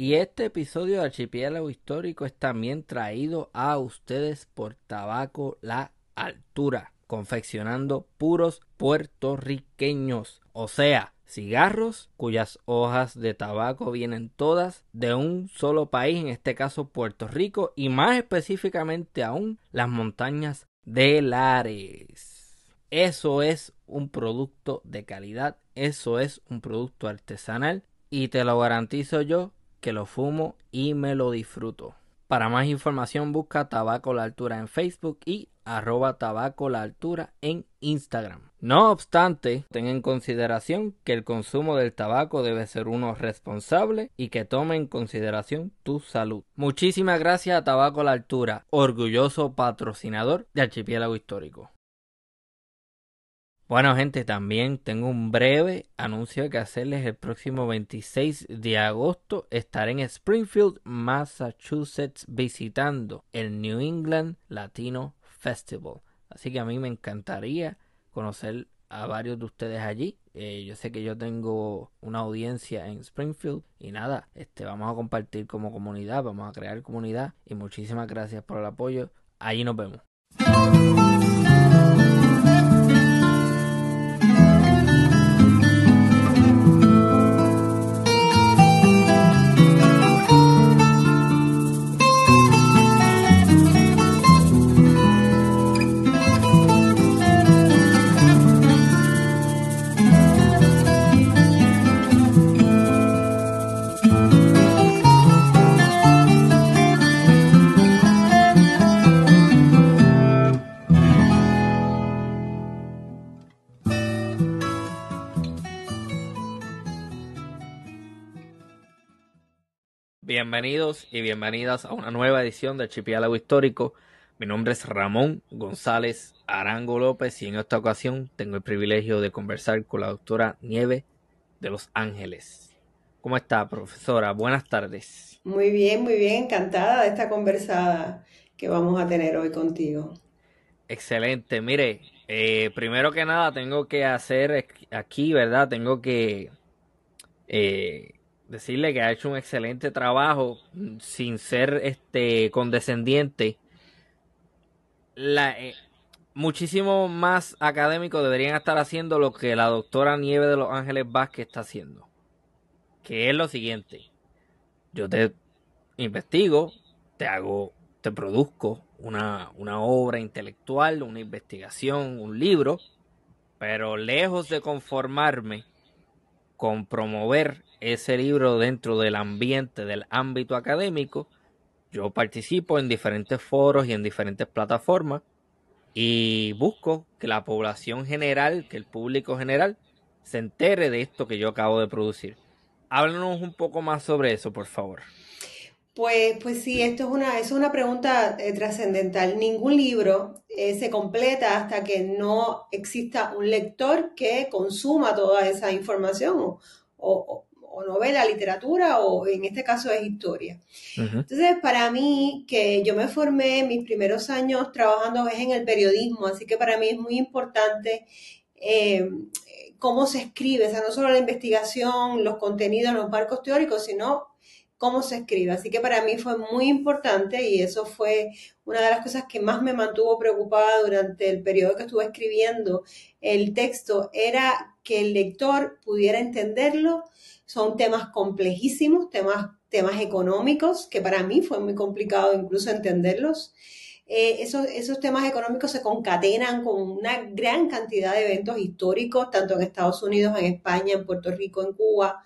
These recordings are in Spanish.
Y este episodio de Archipiélago Histórico es también traído a ustedes por Tabaco La Altura, confeccionando puros puertorriqueños, o sea, cigarros cuyas hojas de tabaco vienen todas de un solo país, en este caso Puerto Rico, y más específicamente aún las montañas de Lares. Eso es un producto de calidad, eso es un producto artesanal y te lo garantizo yo que lo fumo y me lo disfruto. Para más información busca Tabaco La Altura en Facebook y arroba tabaco la altura en Instagram. No obstante, ten en consideración que el consumo del tabaco debe ser uno responsable y que tome en consideración tu salud. Muchísimas gracias a Tabaco la Altura, orgulloso patrocinador de Archipiélago Histórico. Bueno gente, también tengo un breve anuncio que hacerles el próximo 26 de agosto. Estaré en Springfield, Massachusetts visitando el New England Latino Festival. Así que a mí me encantaría conocer a varios de ustedes allí. Eh, yo sé que yo tengo una audiencia en Springfield y nada, este vamos a compartir como comunidad, vamos a crear comunidad y muchísimas gracias por el apoyo. Allí nos vemos. Bienvenidos y bienvenidas a una nueva edición de Archipiélago Histórico. Mi nombre es Ramón González Arango López y en esta ocasión tengo el privilegio de conversar con la doctora Nieve de Los Ángeles. ¿Cómo está, profesora? Buenas tardes. Muy bien, muy bien, encantada de esta conversada que vamos a tener hoy contigo. Excelente. Mire, eh, primero que nada tengo que hacer aquí, ¿verdad? Tengo que... Eh, decirle que ha hecho un excelente trabajo sin ser este condescendiente. Eh, muchísimo más académicos deberían estar haciendo lo que la doctora Nieve de Los Ángeles Vázquez está haciendo. Que es lo siguiente. Yo te investigo, te hago, te produzco una, una obra intelectual, una investigación, un libro, pero lejos de conformarme con promover ese libro dentro del ambiente, del ámbito académico, yo participo en diferentes foros y en diferentes plataformas y busco que la población general, que el público general, se entere de esto que yo acabo de producir. Háblanos un poco más sobre eso, por favor. Pues, pues sí, esto es una, es una pregunta eh, trascendental. Ningún libro eh, se completa hasta que no exista un lector que consuma toda esa información o, novela, literatura o en este caso es historia. Entonces, para mí, que yo me formé mis primeros años trabajando es en el periodismo, así que para mí es muy importante eh, cómo se escribe, o sea, no solo la investigación, los contenidos, los marcos teóricos, sino cómo se escribe. Así que para mí fue muy importante y eso fue una de las cosas que más me mantuvo preocupada durante el periodo que estuve escribiendo el texto, era que el lector pudiera entenderlo. Son temas complejísimos, temas, temas económicos, que para mí fue muy complicado incluso entenderlos. Eh, esos, esos temas económicos se concatenan con una gran cantidad de eventos históricos, tanto en Estados Unidos, en España, en Puerto Rico, en Cuba,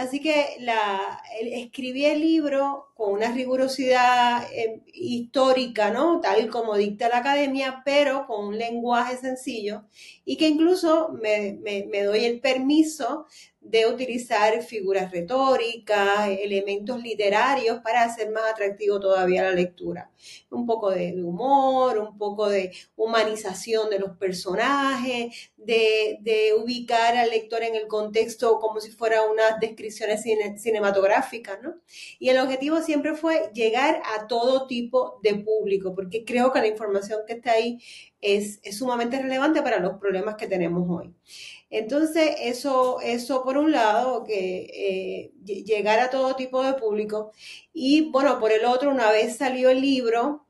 Así que la, escribí el libro con una rigurosidad eh, histórica, ¿no? Tal como dicta la academia, pero con un lenguaje sencillo y que incluso me, me doy el permiso de utilizar figuras retóricas, elementos literarios para hacer más atractivo todavía la lectura. Un poco de humor, un poco de humanización de los personajes, de, ubicar al lector en el contexto como si fuera unas descripciones cinematográficas, ¿no? Y el objetivo siempre fue llegar a todo tipo de público, porque creo que la información que está ahí es, es sumamente relevante para los problemas que tenemos hoy. Entonces, eso, eso por un lado, que eh, llegar a todo tipo de público. Y bueno, por el otro, una vez salió el libro,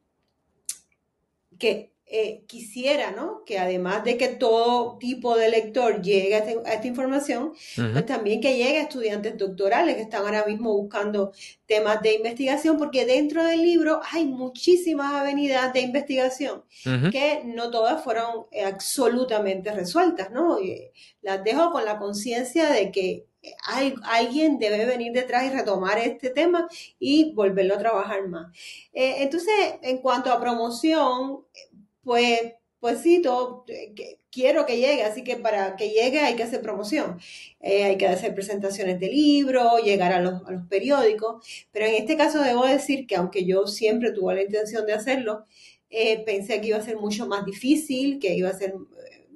que eh, quisiera, ¿no? Que además de que todo tipo de lector llegue a, este, esta información, pues también que llegue a estudiantes doctorales que están ahora mismo buscando temas de investigación, porque dentro del libro hay muchísimas avenidas de investigación que no todas fueron eh, absolutamente resueltas, ¿no? Y las dejo con la conciencia de que hay, alguien debe venir detrás y retomar este tema y volverlo a trabajar más. Eh, entonces, en cuanto a promoción, pues, pues sí, todo, eh, quiero que llegue, así que para que llegue hay que hacer promoción, eh, hay que hacer presentaciones de libros, llegar a los, periódicos, pero en este caso debo decir que aunque yo siempre tuve la intención de hacerlo, eh, pensé que iba a ser mucho más difícil, que iba a ser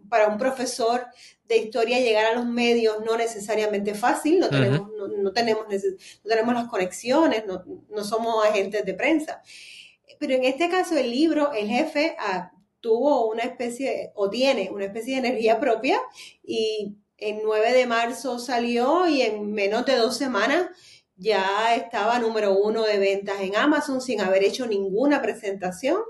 para un profesor de historia llegar a los medios no necesariamente fácil, no tenemos, no, tenemos, no tenemos las conexiones, no, no somos agentes de prensa. Pero en este caso el libro, el jefe, ah, tuvo una especie, o tiene una especie de energía propia y el 9 de marzo salió y en menos de dos semanas ya estaba número uno de ventas en Amazon sin haber hecho ninguna presentación.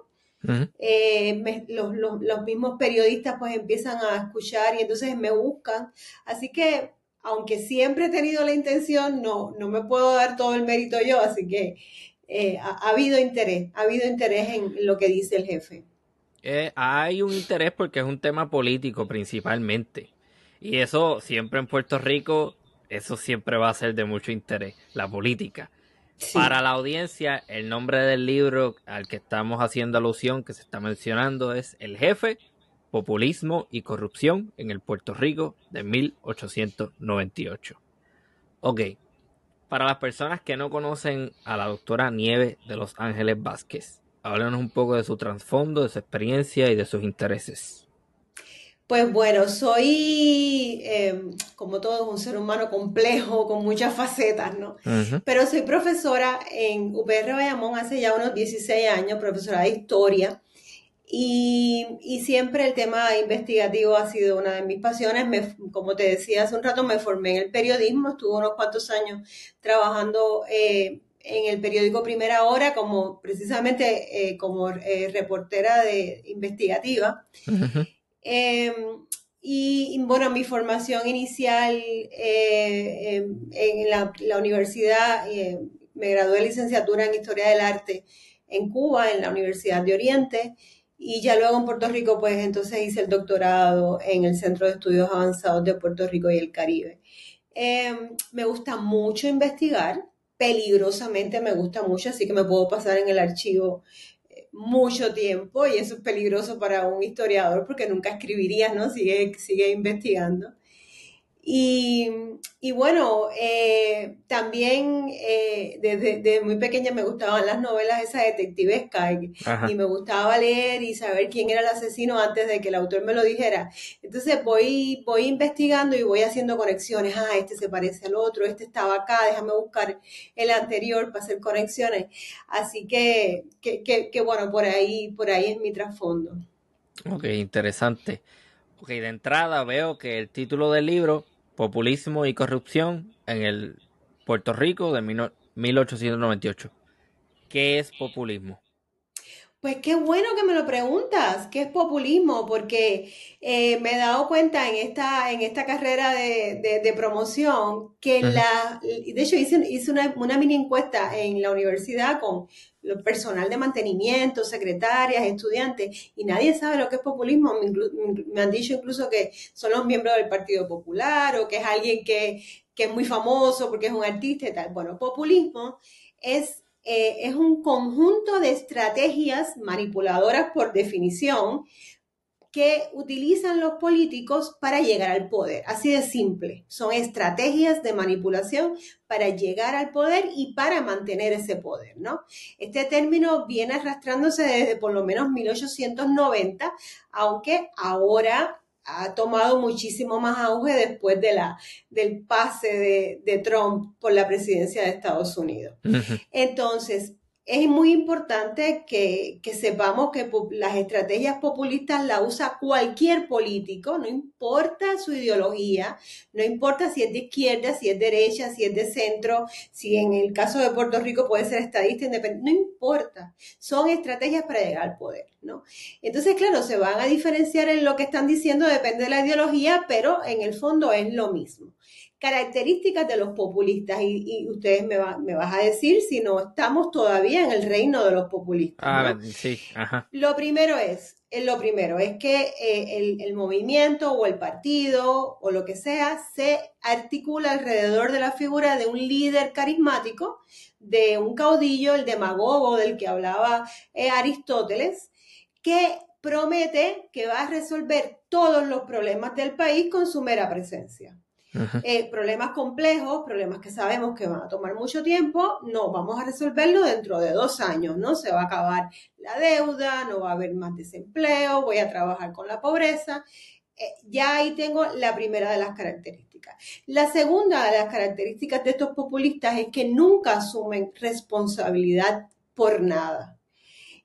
Eh, los, los, mismos periodistas pues empiezan a escuchar y entonces me buscan. Así que, aunque siempre he tenido la intención, no, no me puedo dar todo el mérito yo, así que eh, ha, habido interés, ha habido interés en lo que dice el jefe. Eh, hay un interés porque es un tema político principalmente. Y eso siempre en Puerto Rico, eso siempre va a ser de mucho interés, la política. Para la audiencia, el nombre del libro al que estamos haciendo alusión, que se está mencionando, es El jefe, populismo y corrupción en el Puerto Rico de 1898. Ok, para las personas que no conocen a la doctora Nieve de Los Ángeles Vázquez, háblanos un poco de su trasfondo, de su experiencia y de sus intereses. Pues bueno, soy, em, como todo, un ser humano complejo, con muchas facetas, ¿no? Pero soy profesora en UPR Bayamón hace ya unos 16 años, profesora de historia. Y, siempre el tema investigativo ha sido una de mis pasiones. como te decía hace un rato, me formé en el periodismo, estuve unos cuantos años trabajando eh, en el periódico Primera Hora como precisamente eh, como eh, reportera de investigativa. Em, y, bueno, mi formación inicial eh, em, en la, la universidad, me gradué de licenciatura en Historia del Arte en Cuba, en la Universidad de Oriente, y ya luego en Puerto Rico, pues entonces hice el doctorado en el Centro de Estudios Avanzados de Puerto Rico y el Caribe. Em, me gusta mucho investigar, peligrosamente me gusta mucho, así que me puedo pasar en el archivo eh, mucho tiempo y eso es peligroso para un historiador porque nunca escribirías, ¿no? Sigue, sigue investigando. Y, y bueno, eh, también eh, desde, muy pequeña me gustaban las novelas esas detectivescas y, y me gustaba leer y saber quién era el asesino antes de que el autor me lo dijera. Entonces voy, voy investigando y voy haciendo conexiones. Ah, este se parece al otro, este estaba acá, déjame buscar el anterior para hacer conexiones. Así que, que, que, que bueno, por ahí, por ahí es mi trasfondo. Ok, interesante. Ok, de entrada veo que el título del libro Populismo y corrupción en el Puerto Rico de 1898. ¿Qué es populismo? Pues qué bueno que me lo preguntas, ¿qué es populismo? Porque eh, me he dado cuenta en esta, en esta carrera de, promoción que la, de hecho hice, hice una, una, mini encuesta en la universidad con personal de mantenimiento, secretarias, estudiantes, y nadie sabe lo que es populismo. Me, han dicho incluso que son los miembros del Partido Popular o que es alguien que, que es muy famoso porque es un artista y tal. Bueno, populismo es eh, es un conjunto de estrategias manipuladoras por definición que utilizan los políticos para llegar al poder. Así de simple. Son estrategias de manipulación para llegar al poder y para mantener ese poder, ¿no? Este término viene arrastrándose desde por lo menos 1890, aunque ahora ha tomado muchísimo más auge después de la, del pase de, Trump por la presidencia de Estados Unidos. Entonces, es muy importante que, sepamos que las estrategias populistas las usa cualquier político, no importa su ideología, no importa si es de izquierda, si es derecha, si es de centro, si en el caso de Puerto Rico puede ser estadista independiente, no importa, son estrategias para llegar al poder, ¿no? Entonces, claro, se van a diferenciar en lo que están diciendo, depende de la ideología, pero en el fondo es lo mismo características de los populistas y, ustedes me, va, me vas a decir si no estamos todavía en el reino de los populistas. Ah, sí, ajá. Lo primero es, eh, lo primero es que eh, el, el, movimiento o el partido o lo que sea se articula alrededor de la figura de un líder carismático, de un caudillo, el demagogo del que hablaba eh, Aristóteles, que promete que va a resolver todos los problemas del país con su mera presencia. Eh, problemas complejos, problemas que sabemos que van a tomar mucho tiempo, no, vamos a resolverlo dentro de dos años, ¿no? Se va a acabar la deuda, no va a haber más desempleo, voy a trabajar con la pobreza. Eh, ya ahí tengo la primera de las características. La segunda de las características de estos populistas es que nunca asumen responsabilidad por nada.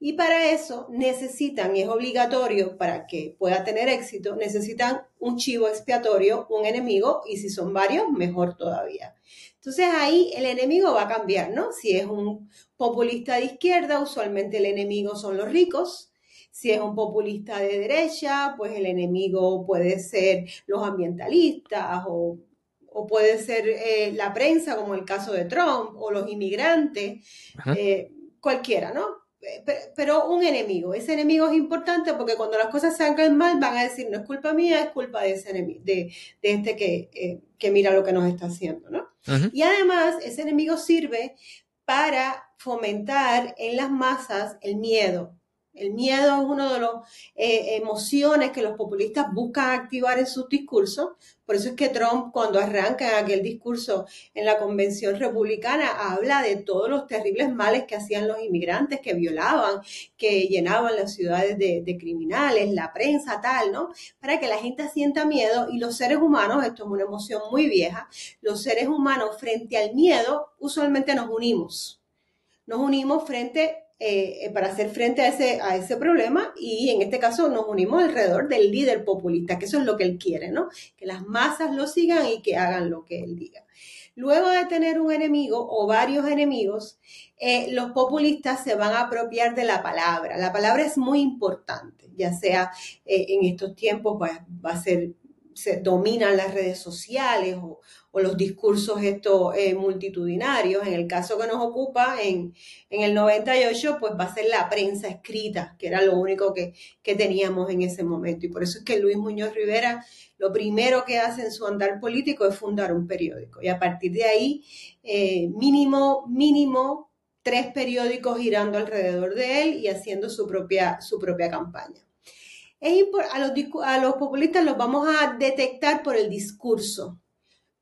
Y para eso necesitan, y es obligatorio para que pueda tener éxito, necesitan un chivo expiatorio, un enemigo, y si son varios, mejor todavía. Entonces ahí el enemigo va a cambiar, ¿no? Si es un populista de izquierda, usualmente el enemigo son los ricos. Si es un populista de derecha, pues el enemigo puede ser los ambientalistas o, puede ser eh, la prensa, como el caso de Trump, o los inmigrantes, eh, cualquiera, ¿no? Pero un enemigo. Ese enemigo es importante porque cuando las cosas salgan mal van a decir, no es culpa mía, es culpa de ese enemigo, de, este que, eh, que, mira lo que nos está haciendo, ¿no? Y además, ese enemigo sirve para fomentar en las masas el miedo. El miedo es una de las eh, emociones que los populistas buscan activar en sus discursos. Por eso es que Trump, cuando arranca aquel discurso en la convención republicana, habla de todos los terribles males que hacían los inmigrantes, que violaban, que llenaban las ciudades de, de criminales, la prensa, tal, ¿no? Para que la gente sienta miedo y los seres humanos, esto es una emoción muy vieja, los seres humanos frente al miedo usualmente nos unimos. Nos unimos frente eh, eh, para hacer frente a ese, a ese problema y en este caso nos unimos alrededor del líder populista, que eso es lo que él quiere, ¿no? Que las masas lo sigan y que hagan lo que él diga. Luego de tener un enemigo o varios enemigos, eh, los populistas se van a apropiar de la palabra. La palabra es muy importante, ya sea en estos tiempos va a ser se dominan las redes sociales o, los discursos estos eh, multitudinarios. En el caso que nos ocupa, en, el 98, pues va a ser la prensa escrita, que era lo único que, teníamos en ese momento. Y por eso es que Luis Muñoz Rivera lo primero que hace en su andar político es fundar un periódico. Y a partir de ahí, eh, mínimo, mínimo, tres periódicos girando alrededor de él y haciendo su propia, su propia campaña a, los, a los populistas los vamos a detectar por el discurso,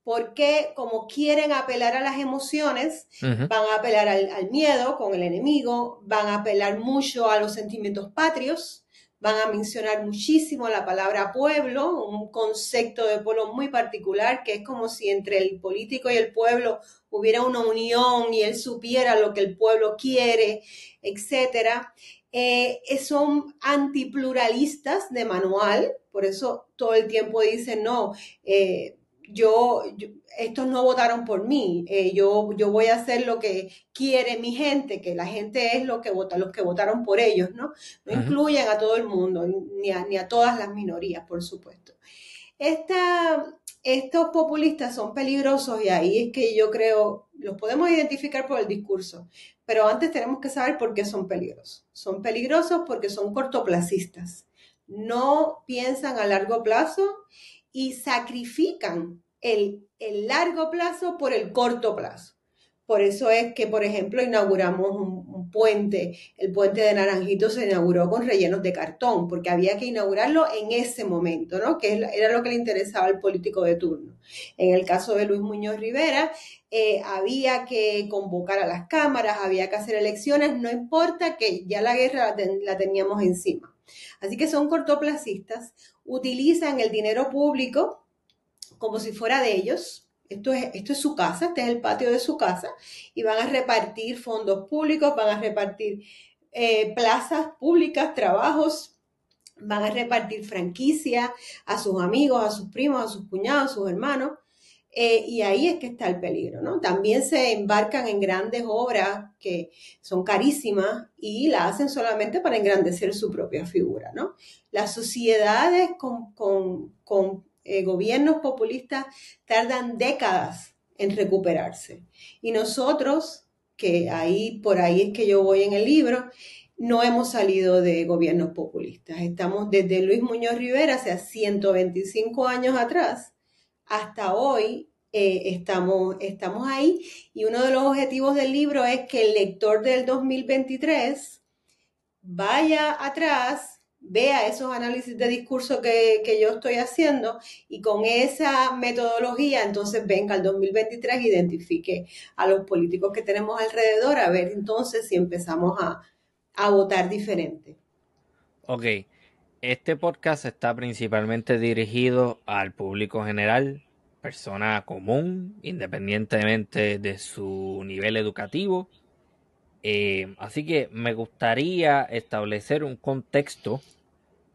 porque como quieren apelar a las emociones, van a apelar al, miedo con el enemigo, van a apelar mucho a los sentimientos patrios, van a mencionar muchísimo la palabra pueblo, un concepto de pueblo muy particular, que es como si entre el político y el pueblo hubiera una unión y él supiera lo que el pueblo quiere, etcétera. Eh, son antipluralistas de manual, por eso todo el tiempo dicen, no, eh, yo, estos no votaron por mí, eh, yo, yo voy a hacer lo que quiere mi gente, que la gente es lo que vota, los que votaron por ellos, ¿no? No incluyen a todo el mundo, ni a, ni a todas las minorías, por supuesto. Esta, estos populistas son peligrosos y ahí es que yo creo, los podemos identificar por el discurso, pero antes tenemos que saber por qué son peligrosos. Son peligrosos porque son cortoplacistas. No piensan a largo plazo y sacrifican el, el largo plazo por el corto plazo. Por eso es que, por ejemplo, inauguramos un, puente. El puente de Naranjito se inauguró con rellenos de cartón, porque había que inaugurarlo en ese momento, ¿no? Que era lo que le interesaba al político de turno. En el caso de Luis Muñoz Rivera, eh, había que convocar a las cámaras, había que hacer elecciones, no importa que ya la guerra la teníamos encima. Así que son cortoplacistas, utilizan el dinero público como si fuera de ellos, Esto es, esto es su casa, este es el patio de su casa, y van a repartir fondos públicos, van a repartir eh, plazas públicas, trabajos, van a repartir franquicia a sus amigos, a sus primos, a sus cuñados, a sus hermanos. Eh, y ahí es que está el peligro, ¿no? También se embarcan en grandes obras que son carísimas y la hacen solamente para engrandecer su propia figura, ¿no? Las sociedades con, con, eh, gobiernos populistas tardan décadas en recuperarse. Y nosotros, que ahí, por ahí es que yo voy en el libro, no hemos salido de gobiernos populistas. Estamos desde Luis Muñoz Rivera, hace 125 años atrás, hasta hoy eh, estamos, estamos ahí. Y uno de los objetivos del libro es que el lector del 2023 vaya atrás, vea esos análisis de discurso que, que yo estoy haciendo y con esa metodología entonces venga al 2023 identifique a los políticos que tenemos alrededor, a ver entonces si empezamos a a votar diferente. Ok, este podcast está principalmente dirigido al público general, persona común, independientemente de su nivel educativo. Eh, así que me gustaría establecer un contexto,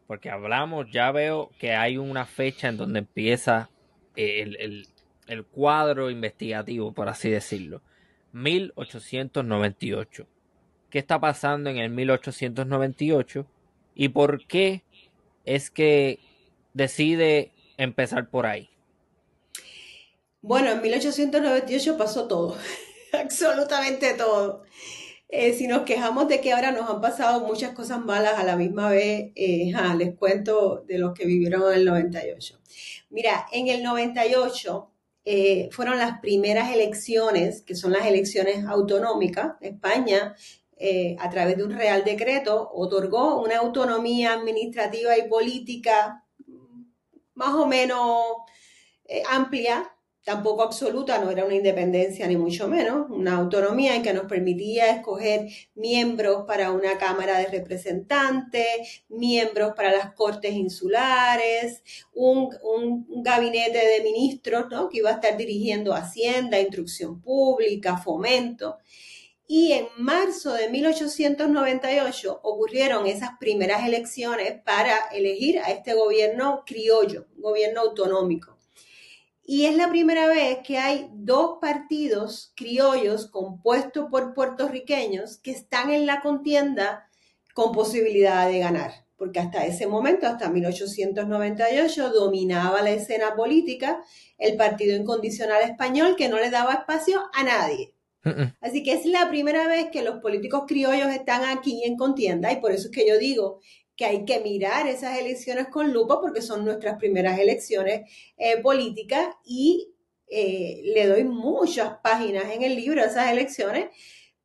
porque hablamos, ya veo que hay una fecha en donde empieza el, el cuadro investigativo, por así decirlo. 1898 qué está pasando en el 1898 y por qué es que decide empezar por ahí. Bueno, en 1898 pasó todo, absolutamente todo. Eh, si nos quejamos de que ahora nos han pasado muchas cosas malas a la misma vez, eh, les cuento de los que vivieron en el 98. Mira, en el 98 eh, fueron las primeras elecciones, que son las elecciones autonómicas. España eh, a través de un real decreto, otorgó una autonomía administrativa y política más o menos amplia, tampoco absoluta, no era una independencia ni mucho menos, una autonomía en que nos permitía escoger miembros para una Cámara de Representantes, miembros para las Cortes Insulares, un, gabinete de ministros ¿no? que iba a estar dirigiendo Hacienda, Instrucción Pública, Fomento. Y en marzo de 1898 ocurrieron esas primeras elecciones para elegir a este gobierno criollo, gobierno autonómico. Y es la primera vez que hay dos partidos criollos compuestos por puertorriqueños que están en la contienda con posibilidad de ganar, porque hasta ese momento, hasta 1898, dominaba la escena política el Partido Incondicional Español que no le daba espacio a nadie. Así que es la primera vez que los políticos criollos están aquí en contienda y por eso es que yo digo que hay que mirar esas elecciones con lupa porque son nuestras primeras elecciones eh, políticas y eh, le doy muchas páginas en el libro a esas elecciones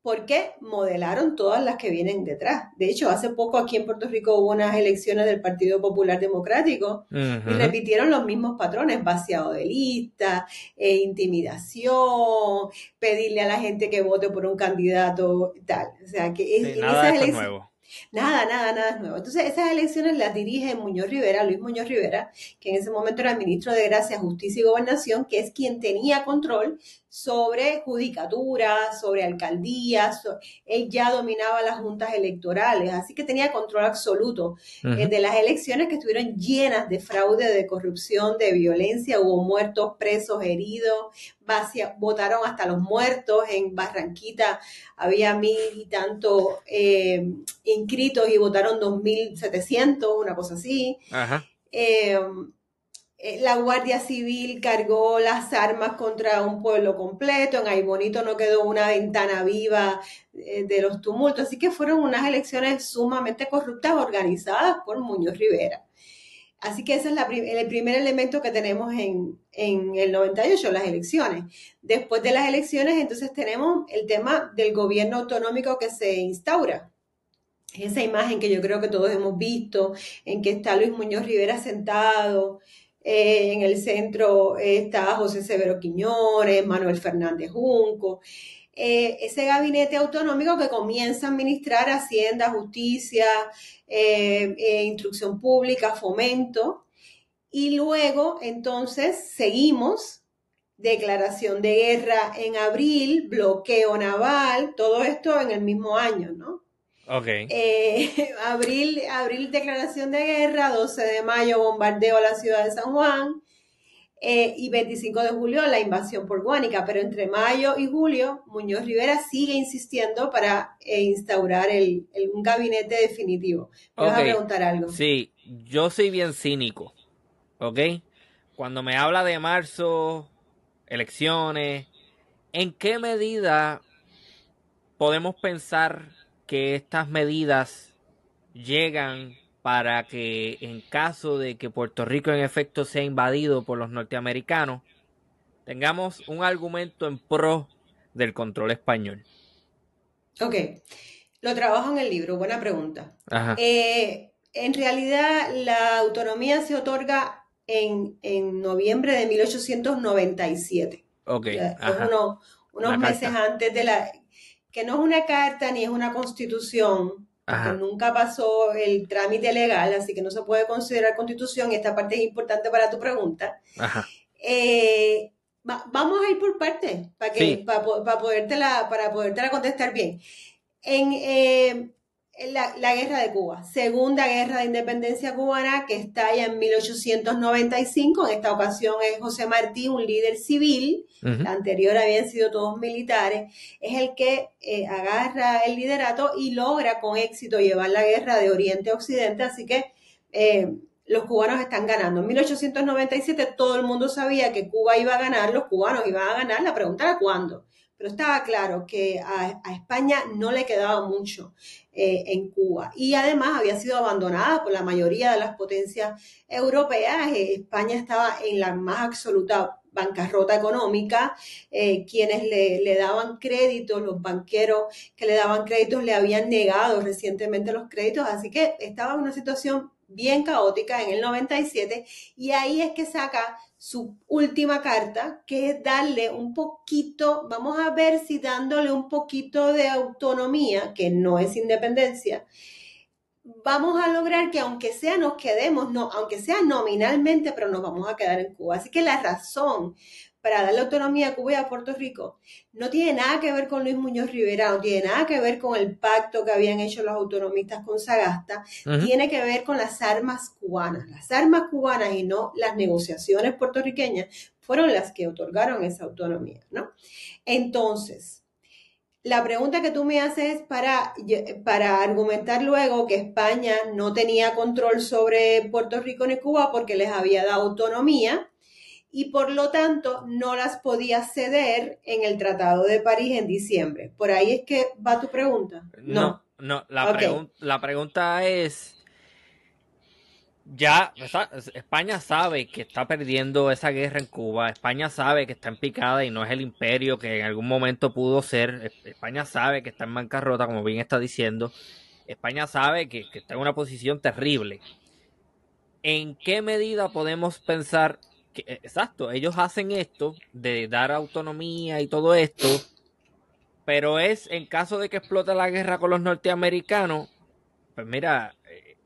porque modelaron todas las que vienen detrás. De hecho, hace poco aquí en Puerto Rico hubo unas elecciones del Partido Popular Democrático y repitieron los mismos patrones, vaciado de lista, eh, intimidación, pedirle a la gente que vote por un candidato, tal. O sea, que es, nada nuevo. Nada, nada, nada es nuevo. Entonces, esas elecciones las dirige Muñoz Rivera, Luis Muñoz Rivera, que en ese momento era ministro de Gracia, Justicia y Gobernación, que es quien tenía control sobre judicatura, sobre alcaldías, él ya dominaba las juntas electorales, así que tenía control absoluto eh, de las elecciones que estuvieron llenas de fraude, de corrupción, de violencia, hubo muertos, presos, heridos, votaron hasta los muertos, en Barranquita había mil y tantos eh, inscritos y votaron 2.700, una cosa así. Ajá. Eh, la Guardia Civil cargó las armas contra un pueblo completo, en Aybonito no quedó una ventana viva eh, de los tumultos, así que fueron unas elecciones sumamente corruptas organizadas por Muñoz Rivera. Así que ese es el primer elemento que tenemos en, en el 98, las elecciones. Después de las elecciones, entonces tenemos el tema del gobierno autonómico que se instaura esa imagen que yo creo que todos hemos visto, en que está Luis Muñoz Rivera sentado eh, en el centro está José Severo Quiñones, Manuel Fernández Junco. Eh, ese gabinete autonómico que comienza a administrar Hacienda, Justicia, eh, Instrucción Pública, Fomento. Y luego, entonces, seguimos declaración de guerra en abril, bloqueo naval, todo esto en el mismo año, ¿no? Ok. Eh, abril, abril, declaración de guerra, 12 de mayo, bombardeo a la ciudad de San Juan, eh, y 25 de julio, la invasión por Guánica. Pero entre mayo y julio, Muñoz Rivera sigue insistiendo para eh, instaurar el, un gabinete definitivo. ¿Me vas a preguntar algo? Sí, yo soy bien cínico, ¿ok? Cuando me habla de marzo, elecciones, ¿en qué medida podemos pensar que estas medidas llegan para que en caso de que Puerto Rico en efecto sea invadido por los norteamericanos, tengamos un argumento en pro del control español. Ok, lo trabajo en el libro, buena pregunta. Eh, en realidad la autonomía se otorga en, noviembre de 1897. Ok. unos meses antes de la que no es una carta ni es una constitución, porque nunca pasó el trámite legal, así que no se puede considerar constitución, y esta parte es importante para tu pregunta. Eh, vamos a ir por partes, para, que, para, para, podértela, para podértela contestar bien. En, eh, la, guerra de Cuba, segunda guerra de independencia cubana que estalla en 1895. En esta ocasión es José Martí, un líder civil. La anterior habían sido todos militares. Es el que eh, agarra el liderato y logra con éxito llevar la guerra de Oriente a Occidente. Así que eh, los cubanos están ganando. En 1897 todo el mundo sabía que Cuba iba a ganar, los cubanos iban a ganar. La pregunta era cuándo pero estaba claro que a, España no le quedaba mucho eh, en Cuba. Y además había sido abandonada por la mayoría de las potencias europeas. Eh, España estaba en la más absoluta bancarrota económica, eh, quienes le, le, daban créditos, los banqueros que le daban créditos le habían negado recientemente los créditos, así que estaba en una situación bien caótica en el 97 y ahí es que saca su última carta, que es darle un poquito, vamos a ver si dándole un poquito de autonomía, que no es independencia, vamos a lograr que aunque sea nos quedemos, no, aunque sea nominalmente, pero nos vamos a quedar en Cuba. Así que la razón para darle autonomía a Cuba y a Puerto Rico no tiene nada que ver con Luis Muñoz Rivera, no tiene nada que ver con el pacto que habían hecho los autonomistas con Sagasta, tiene que ver con las armas cubanas. Las armas cubanas y no las negociaciones puertorriqueñas fueron las que otorgaron esa autonomía, ¿no? Entonces, la pregunta que tú me haces es para, para argumentar luego que España no tenía control sobre Puerto Rico ni Cuba porque les había dado autonomía y por lo tanto no las podía ceder en el Tratado de París en diciembre. Por ahí es que va tu pregunta. No, no, la, la pregunta es, ya España sabe que está perdiendo esa guerra en Cuba, España sabe que está en picada y no es el imperio que en algún momento pudo ser, España sabe que está en bancarrota, como bien está diciendo, España sabe que, que está en una posición terrible. ¿En qué medida podemos pensar eh, exacto, ellos hacen esto de dar autonomía y todo esto, pero es en caso de que explote la guerra con los norteamericanos, pues mira, eh,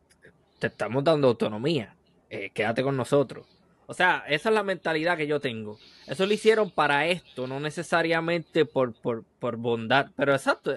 te estamos dando autonomía, eh, quédate con nosotros. O sea, esa es la mentalidad que yo tengo. Eso lo hicieron para esto, no necesariamente por, por, por bondad, pero exacto,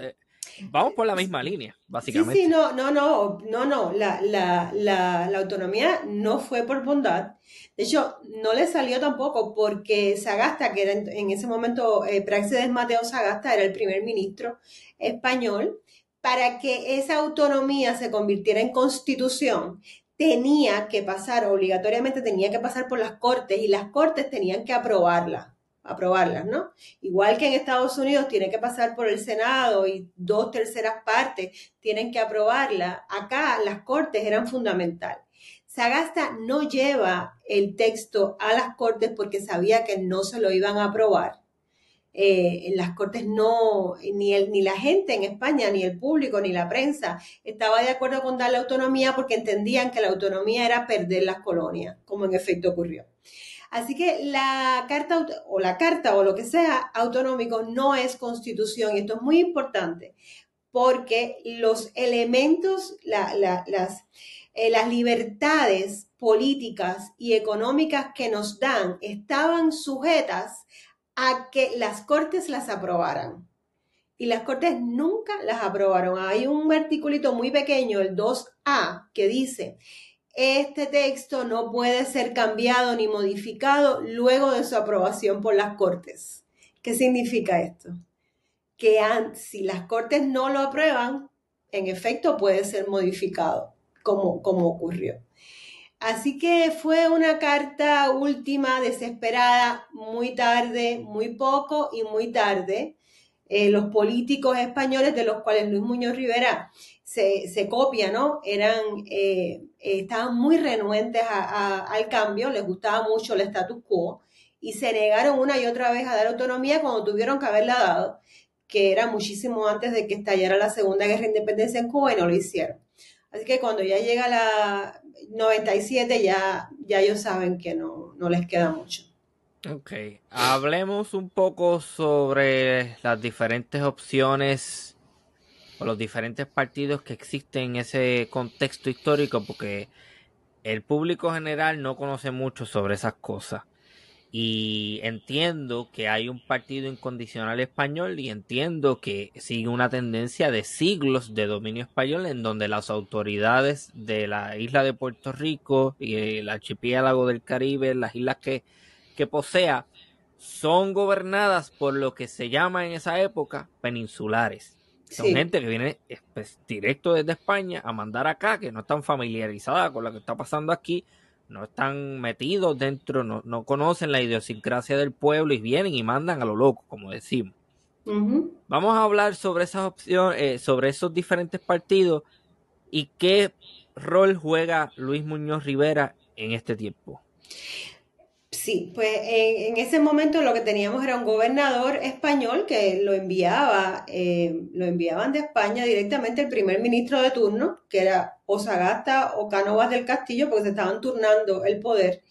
Vamos por la misma línea, básicamente. Sí, sí, no, no, no, no, no. La, la, la, la, autonomía no fue por bondad. De hecho, no le salió tampoco porque Sagasta, que era en, ese momento eh, Praxedes Mateo Sagasta, era el primer ministro español, para que esa autonomía se convirtiera en constitución, tenía que pasar, obligatoriamente tenía que pasar por las cortes y las cortes tenían que aprobarla aprobarlas, ¿no? Igual que en Estados Unidos tiene que pasar por el Senado y dos terceras partes tienen que aprobarla, acá las cortes eran fundamental. Sagasta no lleva el texto a las cortes porque sabía que no se lo iban a aprobar. Eh, en las cortes no, ni, el, ni la gente en España, ni el público, ni la prensa estaba de acuerdo con darle autonomía porque entendían que la autonomía era perder las colonias, como en efecto ocurrió. Así que la carta o la carta o lo que sea autonómico no es constitución esto es muy importante porque los elementos, las, eh, las libertades políticas y económicas que nos dan estaban sujetas a que las cortes las aprobaran. Y las cortes nunca las aprobaron. Hay un articulito muy pequeño, el 2A, que dice, este texto no puede ser cambiado ni modificado luego de su aprobación por las cortes. ¿Qué significa esto? que si las cortes no lo aprueban, en efecto puede ser modificado, como, como ocurrió. Así que fue una carta última, desesperada, muy tarde, muy poco y muy tarde. Eh, los políticos españoles de los cuales Luis Muñoz Rivera se, se copia, ¿no? Eran, eh, estaban muy renuentes al cambio, les gustaba mucho el status quo y se negaron una y otra vez a dar autonomía cuando tuvieron que haberla dado que era muchísimo antes de que estallara la Segunda Guerra de Independencia en Cuba y no lo hicieron. Así que cuando ya llega la 97 ya, ya ellos saben que no, no les queda mucho. Ok, hablemos un poco sobre las diferentes opciones o los diferentes partidos que existen en ese contexto histórico porque el público general no conoce mucho sobre esas cosas. Y entiendo que hay un partido incondicional español y entiendo que sigue una tendencia de siglos de dominio español en donde las autoridades de la isla de Puerto Rico y el archipiélago del Caribe, las islas que, que posea, son gobernadas por lo que se llama en esa época peninsulares. Son gente que viene pues, directo desde España a mandar acá, que no están familiarizadas con lo que está pasando aquí, no están metidos dentro, no, conocen la idiosincrasia del pueblo y vienen y mandan a lo loco, como decimos. Vamos a hablar sobre esas opciones, eh, sobre esos diferentes partidos y qué rol juega Luis Muñoz Rivera en este tiempo. Sí, pues en, ese momento lo que teníamos era un gobernador español que lo enviaba, eh, lo enviaban de España directamente el primer ministro de turno, que era o o Cánovas del Castillo, porque se estaban turnando el poder.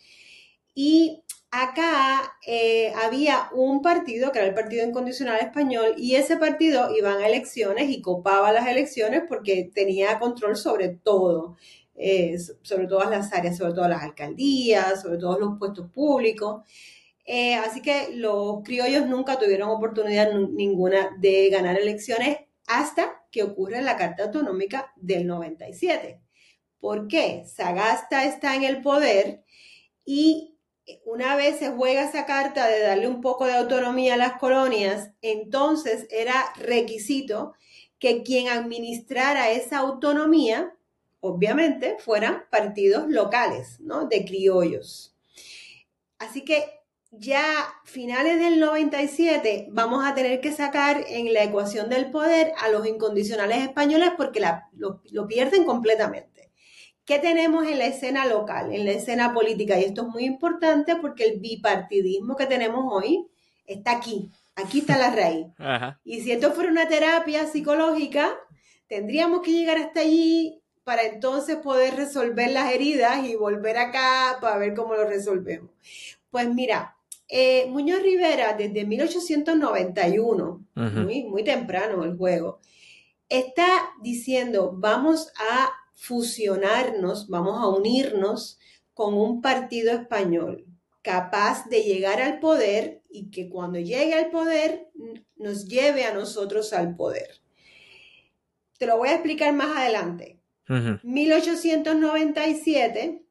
Y acá eh, había un partido, que era el Partido Incondicional Español, y ese partido iban a elecciones y copaba las elecciones porque tenía control sobre todo. Eh, sobre todas las áreas, sobre todas las alcaldías, sobre todos los puestos públicos. Eh, así que los criollos nunca tuvieron oportunidad ninguna de ganar elecciones hasta que ocurre la Carta Autonómica del 97. ¿Por qué? Sagasta está en el poder y una vez se juega esa carta de darle un poco de autonomía a las colonias, entonces era requisito que quien administrara esa autonomía obviamente fueran partidos locales, ¿no? De criollos. Así que ya finales del 97 vamos a tener que sacar en la ecuación del poder a los incondicionales españoles porque lo, lo, pierden completamente. ¿Qué tenemos en la escena local, en la escena política? Y esto es muy importante porque el bipartidismo que tenemos hoy está aquí, aquí está la raíz. Y si esto fuera una terapia psicológica, tendríamos que llegar hasta allí para entonces poder resolver las heridas y volver acá para ver cómo lo resolvemos. Pues mira, eh, Muñoz Rivera desde 1891, muy, muy temprano el juego, está diciendo vamos a fusionarnos, vamos a unirnos con un partido español capaz de llegar al poder y que cuando llegue al poder nos lleve a nosotros al poder. Te lo voy a explicar más adelante. 1897,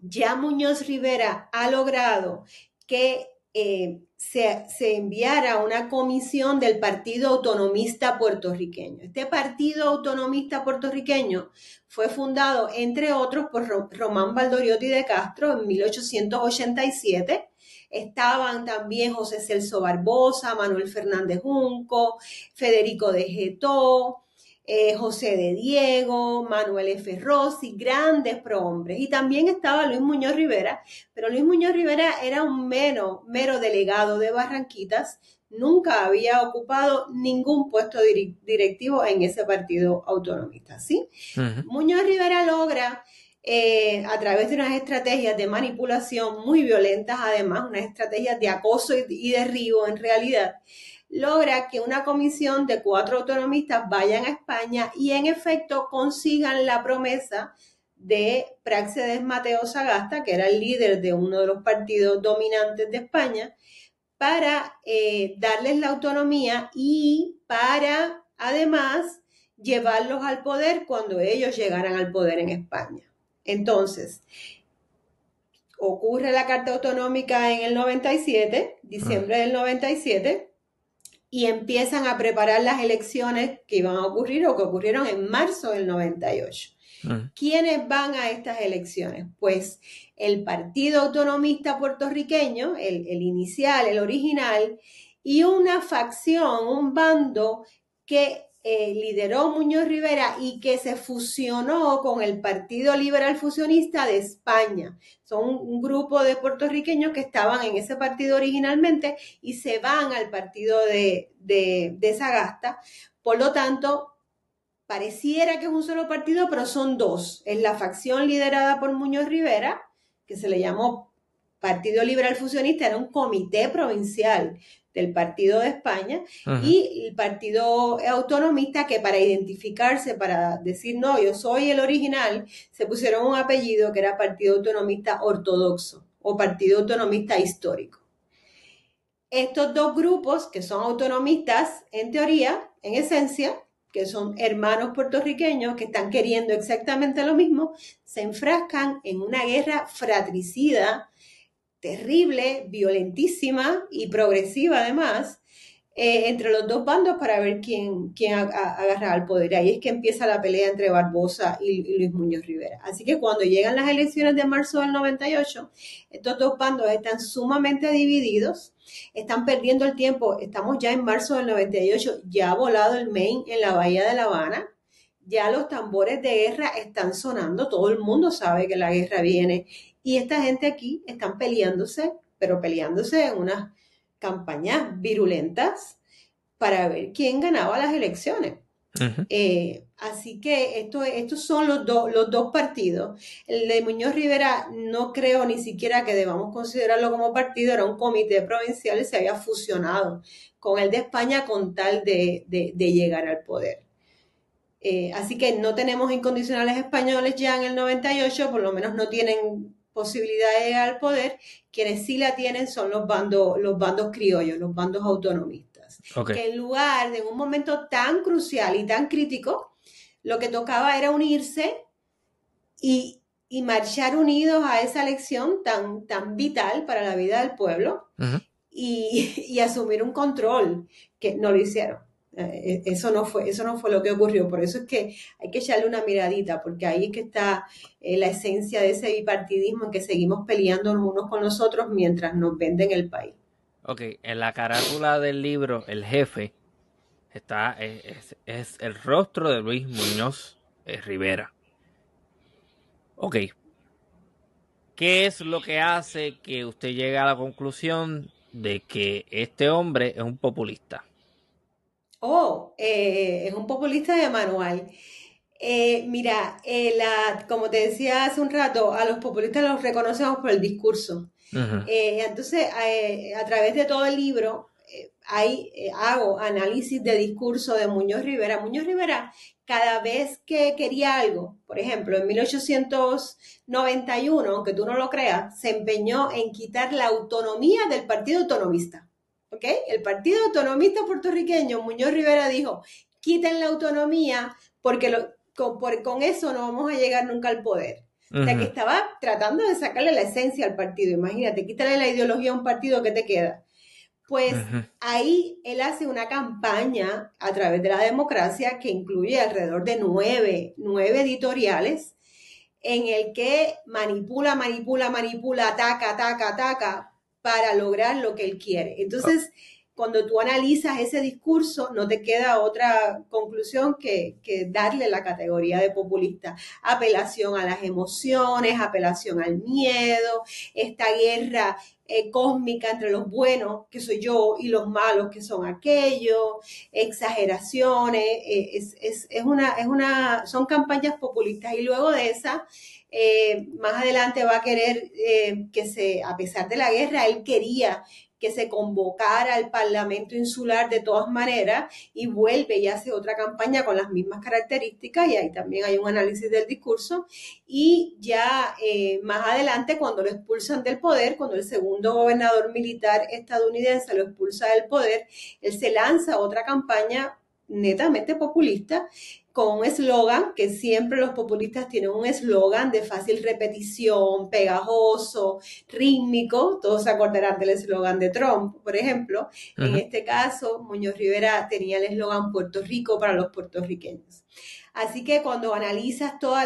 ya Muñoz Rivera ha logrado que eh, se, se, enviara una comisión del Partido Autonomista Puertorriqueño. Este Partido Autonomista Puertorriqueño fue fundado, entre otros, por Román Valdoriotti de Castro en 1887. Estaban también José Celso Barbosa, Manuel Fernández Junco, Federico de Getó, eh, José de Diego, Manuel F. Rossi, grandes prohombres. Y también estaba Luis Muñoz Rivera, pero Luis Muñoz Rivera era un mero, mero delegado de Barranquitas, nunca había ocupado ningún puesto directivo en ese partido autonomista, ¿sí? Muñoz Rivera logra, eh, a través de unas estrategias de manipulación muy violentas, además, unas estrategias de acoso y, y derribo en realidad, logra que una comisión de cuatro autonomistas vayan a España y en efecto consigan la promesa de Praxedes Mateo Sagasta, que era el líder de uno de los partidos dominantes de España, para eh, darles la autonomía y para, además, llevarlos al poder cuando ellos llegaran al poder en España. Entonces, ocurre la Carta Autonómica en el 97, diciembre del 97, y empiezan a preparar las elecciones que iban a ocurrir o que ocurrieron en marzo del 98. ¿Quiénes van a estas elecciones? Pues el Partido Autonomista Puertorriqueño, el, el inicial, el original, y una facción, un bando que eh, lideró Muñoz Rivera y que se fusionó con el Partido Liberal Fusionista de España. Son un, grupo de puertorriqueños que estaban en ese partido originalmente y se van al partido de, de, de Sagasta. Por lo tanto, pareciera que es un solo partido, pero son dos. Es la facción liderada por Muñoz Rivera, que se le llamó Partido Liberal Fusionista, era un comité provincial del Partido de España y el Partido Autonomista que para identificarse, para decir, no, yo soy el original, se pusieron un apellido que era Partido Autonomista Ortodoxo o Partido Autonomista Histórico. Estos dos grupos, que son autonomistas en teoría, en esencia, que son hermanos puertorriqueños que están queriendo exactamente lo mismo, se enfrascan en una guerra fratricida terrible, violentísima y progresiva además, eh, entre los dos bandos para ver quién, quién agarra al poder. Ahí es que empieza la pelea entre Barbosa y, Luis Muñoz Rivera. Así que cuando llegan las elecciones de marzo del 98, estos dos bandos están sumamente divididos, están perdiendo el tiempo. Estamos ya en marzo del 98, ya ha volado el Maine en la bahía de La Habana. Ya los tambores de guerra están sonando, todo el mundo sabe que la guerra viene y esta gente aquí están peleándose, pero peleándose en unas campañas virulentas para ver quién ganaba las elecciones. Eh, así que esto, estos son los, los dos partidos. El de Muñoz Rivera no creo ni siquiera que debamos considerarlo como partido, era un comité provincial y se había fusionado con el de España con tal de, llegar al poder. Eh, así que no tenemos incondicionales españoles ya en el 98, por lo menos no tienen posibilidad de llegar al poder, quienes sí la tienen son los bandos, los bandos criollos, los bandos autonomistas. Que en lugar de un momento tan crucial y tan crítico, lo que tocaba era unirse y, marchar unidos a esa elección tan, tan vital para la vida del pueblo y, y asumir un control, que no lo hicieron. Eh, eso no fue, eso no fue lo que ocurrió. Por eso es que hay que echarle una miradita, porque ahí es que está eh, la esencia de ese bipartidismo en que seguimos peleando unos con los otros mientras nos venden el país. Ok, en la carátula del libro, el jefe está es, el rostro de Luis Muñoz eh, Rivera. Ok. ¿Qué es lo que hace que usted llegue a la conclusión de que este hombre es un populista? Oh, eh, es un populista de manual. Eh, mira, eh, como te decía hace un rato, a los populistas los reconocemos por el discurso. entonces, a través de todo el libro, hago análisis de discurso de Muñoz Rivera. Muñoz Rivera, cada vez que quería algo, por ejemplo, en 1891, aunque tú no lo creas, se empeñó en quitar la autonomía del Partido Autonomista. El Partido Autonomista Puertorriqueño, Muñoz Rivera dijo, quiten la autonomía porque con, eso no vamos a llegar nunca al poder. O sea, que estaba tratando de sacarle la esencia al partido. Imagínate, quítale la ideología a un partido que te queda. Pues ahí él hace una campaña a través de la democracia que incluye alrededor de nueve, nueve editoriales en el que manipula, manipula, manipula, ataca, ataca, ataca para lograr lo que él quiere. Entonces, cuando tú analizas ese discurso, no te queda otra conclusión que, darle la categoría de populista. Apelación a las emociones, apelación al miedo, esta guerra eh, cósmica entre los buenos, que soy yo, y los malos, que son aquellos, exageraciones, eh, es, es, una, es una, son campañas populistas. Y luego de esa, eh, más adelante va a querer que se, a pesar de la guerra, él quería que se convocara al Parlamento Insular de todas maneras y vuelve y hace otra campaña con las mismas características y ahí también hay un análisis del discurso. Y ya eh, más adelante cuando lo expulsan del poder, cuando el segundo gobernador militar estadounidense lo expulsa del poder, él se lanza otra campaña netamente populista con un eslogan, que siempre los populistas tienen un eslogan de fácil repetición, pegajoso, rítmico, todos se acordarán del eslogan de Trump, por ejemplo. En este caso, Muñoz Rivera tenía el eslogan Puerto Rico para los puertorriqueños. Así que cuando analizas todo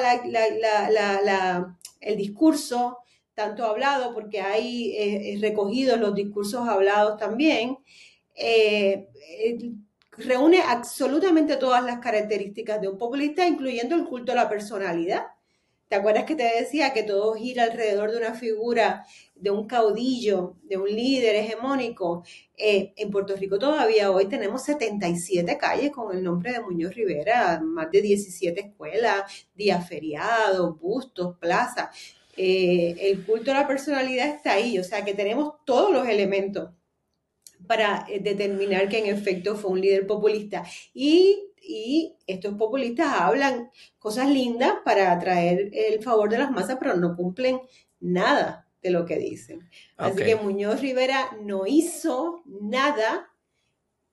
el discurso, tanto hablado, porque hay eh, recogidos los discursos hablados también, eh, reúne absolutamente todas las características de un populista, incluyendo el culto a la personalidad. ¿Te acuerdas que te decía que todo gira alrededor de una figura, de un caudillo, de un líder hegemónico? Eh, en Puerto Rico todavía hoy tenemos 77 calles con el nombre de Muñoz Rivera, más de 17 escuelas, días feriados, bustos, plazas. Eh, el culto a la personalidad está ahí, o sea que tenemos todos los elementos para eh, determinar que en efecto fue un líder populista. Y, estos populistas hablan cosas lindas para atraer el favor de las masas, pero no cumplen nada de lo que dicen. Así que Muñoz Rivera no hizo nada,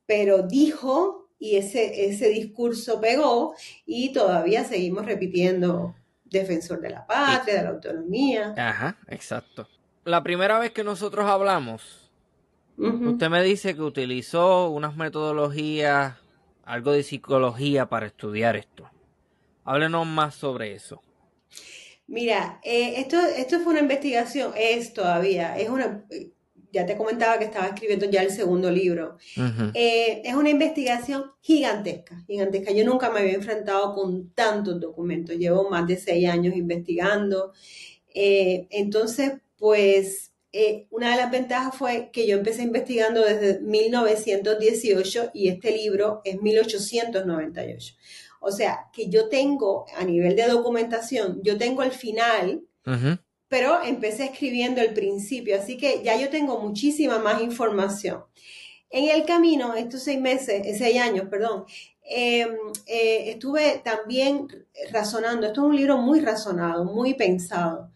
pero dijo y ese, ese discurso pegó y todavía seguimos repitiendo defensor de la patria, de la autonomía. Ajá, exacto. La primera vez que nosotros hablamos, Usted me dice que utilizó unas metodologías, algo de psicología para estudiar esto. Háblenos más sobre eso. Mira, eh, esto, esto fue una investigación, es todavía, es una, ya te comentaba que estaba escribiendo ya el segundo libro. Eh, es una investigación gigantesca, gigantesca. Yo nunca me había enfrentado con tantos documentos. Llevo más de seis años investigando. Eh, entonces, pues eh, una de las ventajas fue que yo empecé investigando desde 1918 y este libro es 1898. O sea, que yo tengo a nivel de documentación, yo tengo el final, pero empecé escribiendo el principio, así que ya yo tengo muchísima más información. En el camino, estos seis meses, eh, seis años, perdón, em, eh, estuve también razonando, esto es un libro muy razonado, muy pensado.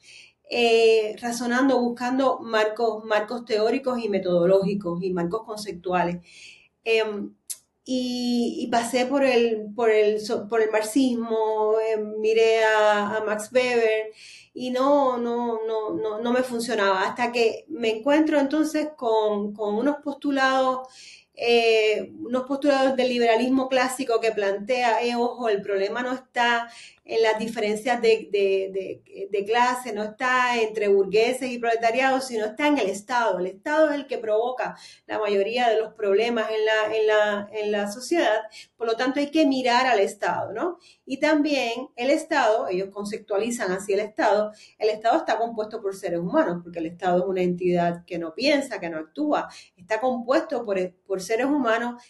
Eh, razonando, buscando marcos, marcos teóricos y metodológicos y marcos conceptuales. Em, y, pasé por el, por el, por el marxismo, em, miré a, Max Weber y no, no, no, no, no me funcionaba. Hasta que me encuentro entonces con, con unos postulados eh, unos postulados del liberalismo clásico que plantea, eh, ojo, el problema no está en las diferencias de, de, clase, no está entre burgueses y proletariados, sino está en el Estado. El Estado es el que provoca la mayoría de los problemas en la, en la, en la sociedad, por lo tanto hay que mirar al Estado, ¿no? Y también el Estado, ellos conceptualizan así el Estado, el Estado está compuesto por seres humanos, porque el Estado es una entidad que no piensa, que no actúa, está compuesto por, por seres humanos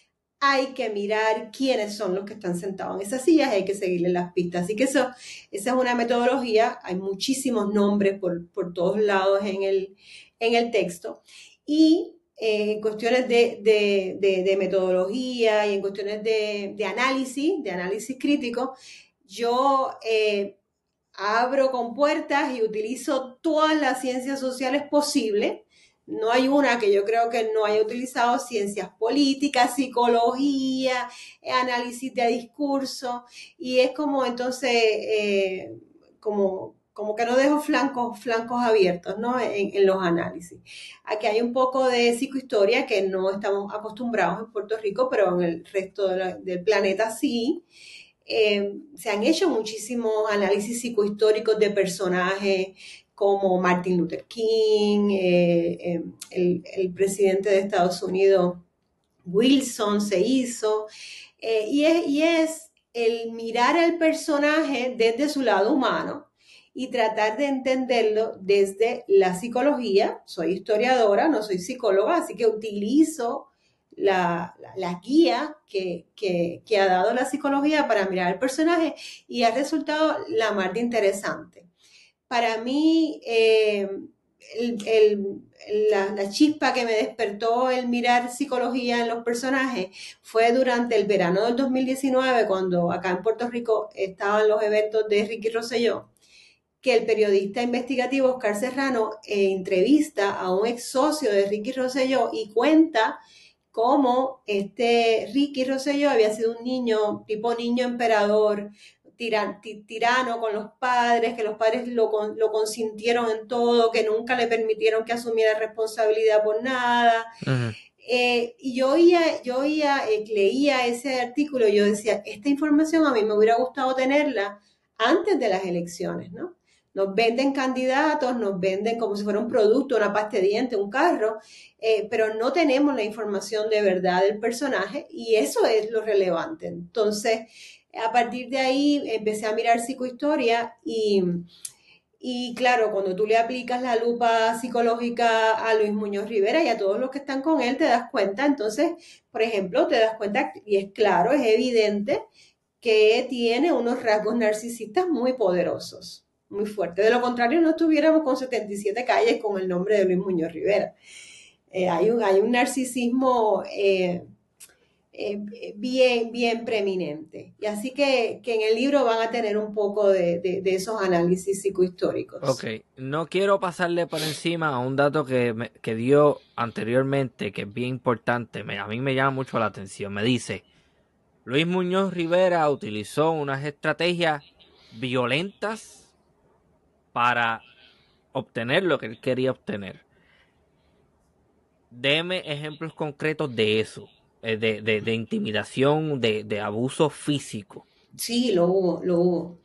hay que mirar quiénes son los que están sentados en esas sillas y hay que seguirle las pistas. Así que eso, esa es una metodología, hay muchísimos nombres por, todos lados en el, en el texto. Y eh, en cuestiones de, metodología y en cuestiones de, análisis, de análisis crítico, yo eh, abro con puertas y utilizo todas las ciencias sociales posibles no hay una que yo creo que no haya utilizado ciencias políticas, psicología, análisis de discurso, y es como entonces, eh, como, como que no dejo flancos, flancos abiertos ¿no? en, los análisis. Aquí hay un poco de psicohistoria que no estamos acostumbrados en Puerto Rico, pero en el resto del planeta sí. Eh, se han hecho muchísimos análisis psicohistóricos de personajes, como Martin Luther King, eh, eh, el, presidente de Estados Unidos, Wilson, se hizo. Eh, y, es, el mirar al personaje desde su lado humano y tratar de entenderlo desde la psicología. Soy historiadora, no soy psicóloga, así que utilizo la, guía que, ha dado la psicología para mirar al personaje y ha resultado la más interesante para mí, eh, la, chispa que me despertó el mirar psicología en los personajes fue durante el verano del 2019, cuando acá en Puerto Rico estaban los eventos de Ricky Rosselló, que el periodista investigativo Oscar Serrano eh, entrevista a un ex socio de Ricky Rosselló y cuenta cómo este Ricky Rosselló había sido un niño, tipo niño emperador, tirano con los padres, que los padres lo, lo, consintieron en todo, que nunca le permitieron que asumiera responsabilidad por nada. Eh, y yo oía, yo oía, eh, leía ese artículo y yo decía, esta información a mí me hubiera gustado tenerla antes de las elecciones, ¿no? Nos venden candidatos, nos venden como si fuera un producto, una pasta de dientes, un carro, eh, pero no tenemos la información de verdad del personaje y eso es lo relevante. Entonces, a partir de ahí empecé a mirar psicohistoria y, y claro, cuando tú le aplicas la lupa psicológica a Luis Muñoz Rivera y a todos los que están con él, te das cuenta, entonces, por ejemplo, te das cuenta, y es claro, es evidente, que tiene unos rasgos narcisistas muy poderosos, muy fuertes. De lo contrario, no estuviéramos con 77 calles con el nombre de Luis Muñoz Rivera. Eh, hay, un, hay un narcisismo eh, eh, bien, bien preeminente. Y así que, en el libro van a tener un poco de, esos análisis psicohistóricos. Ok, no quiero pasarle por encima a un dato que, que dio anteriormente, que es bien importante, a mí me llama mucho la atención. Me dice, Luis Muñoz Rivera utilizó unas estrategias violentas para obtener lo que él quería obtener. Deme ejemplos concretos de eso. Eh, de, de, intimidación, de, de, abuso físico. Sí, lo hubo, lo hubo.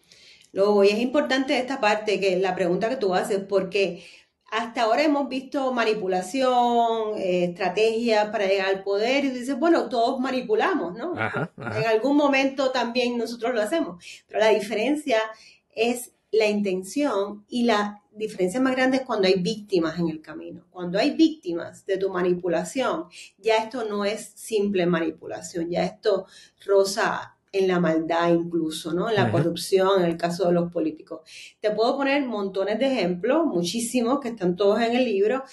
Lo hubo. Y es importante esta parte, que la pregunta que tú haces, porque hasta ahora hemos visto manipulación, eh, estrategia para llegar al poder, y dices, bueno, todos manipulamos, ¿no? En algún momento también nosotros lo hacemos, pero la diferencia es la intención y la diferencia más grande es cuando hay víctimas en el camino. Cuando hay víctimas de tu manipulación, ya esto no es simple manipulación, ya esto rosa en la maldad incluso, ¿no? En la corrupción, en el caso de los políticos. Te puedo poner montones de ejemplos, muchísimos, que están todos en el libro,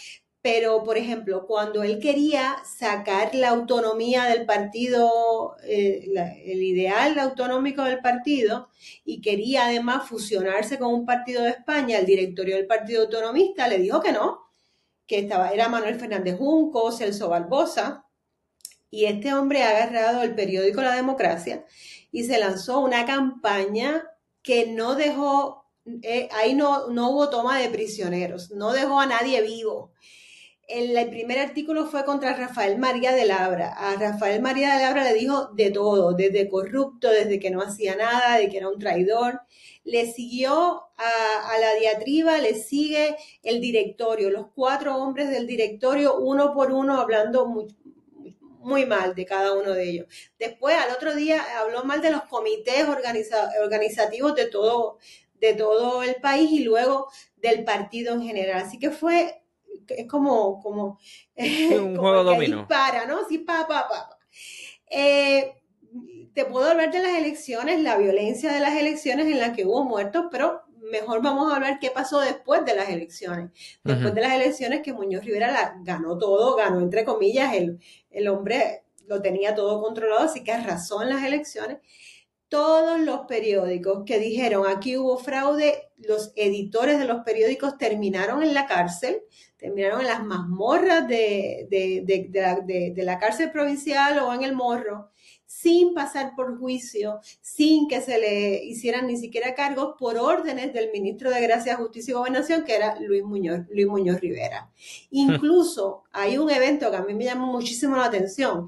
pero, por ejemplo, cuando él quería sacar la autonomía del partido, eh, el ideal autonómico del partido, y quería además fusionarse con un partido de España, el directorio del Partido Autonomista le dijo que no, que estaba, era Manuel Fernández Junco, Celso Barbosa, y este hombre ha agarrado el periódico La Democracia y se lanzó una campaña que no dejó, eh, ahí no, no hubo toma de prisioneros, no dejó a nadie vivo el, primer artículo fue contra Rafael María de Labra. A Rafael María de Labra le dijo de todo, desde corrupto, desde que no hacía nada, de que era un traidor. Le siguió a, la diatriba, le sigue el directorio, los cuatro hombres del directorio, uno por uno, hablando muy, muy mal de cada uno de ellos. Después, al otro día, habló mal de los comités organizativos de todo, de todo el país y luego del partido en general. Así que fue es como, como, un juego dominó. Dispara, ¿no? Sí, pa, pa, pa. Eh, te puedo hablar de las elecciones, la violencia de las elecciones en las que hubo muertos, pero mejor vamos a hablar qué pasó después de las elecciones. Después de las elecciones que Muñoz Rivera la, ganó todo, ganó entre comillas, el, el hombre lo tenía todo controlado, así que arrasó en las elecciones todos los periódicos que dijeron aquí hubo fraude, los editores de los periódicos terminaron en la cárcel, terminaron en las mazmorras de, de, la, cárcel provincial o en el morro, sin pasar por juicio, sin que se le hicieran ni siquiera cargos por órdenes del ministro de Gracia, Justicia y Gobernación, que era Luis Muñoz, Luis Muñoz Rivera. Incluso hay un evento que a mí me llamó muchísimo la atención.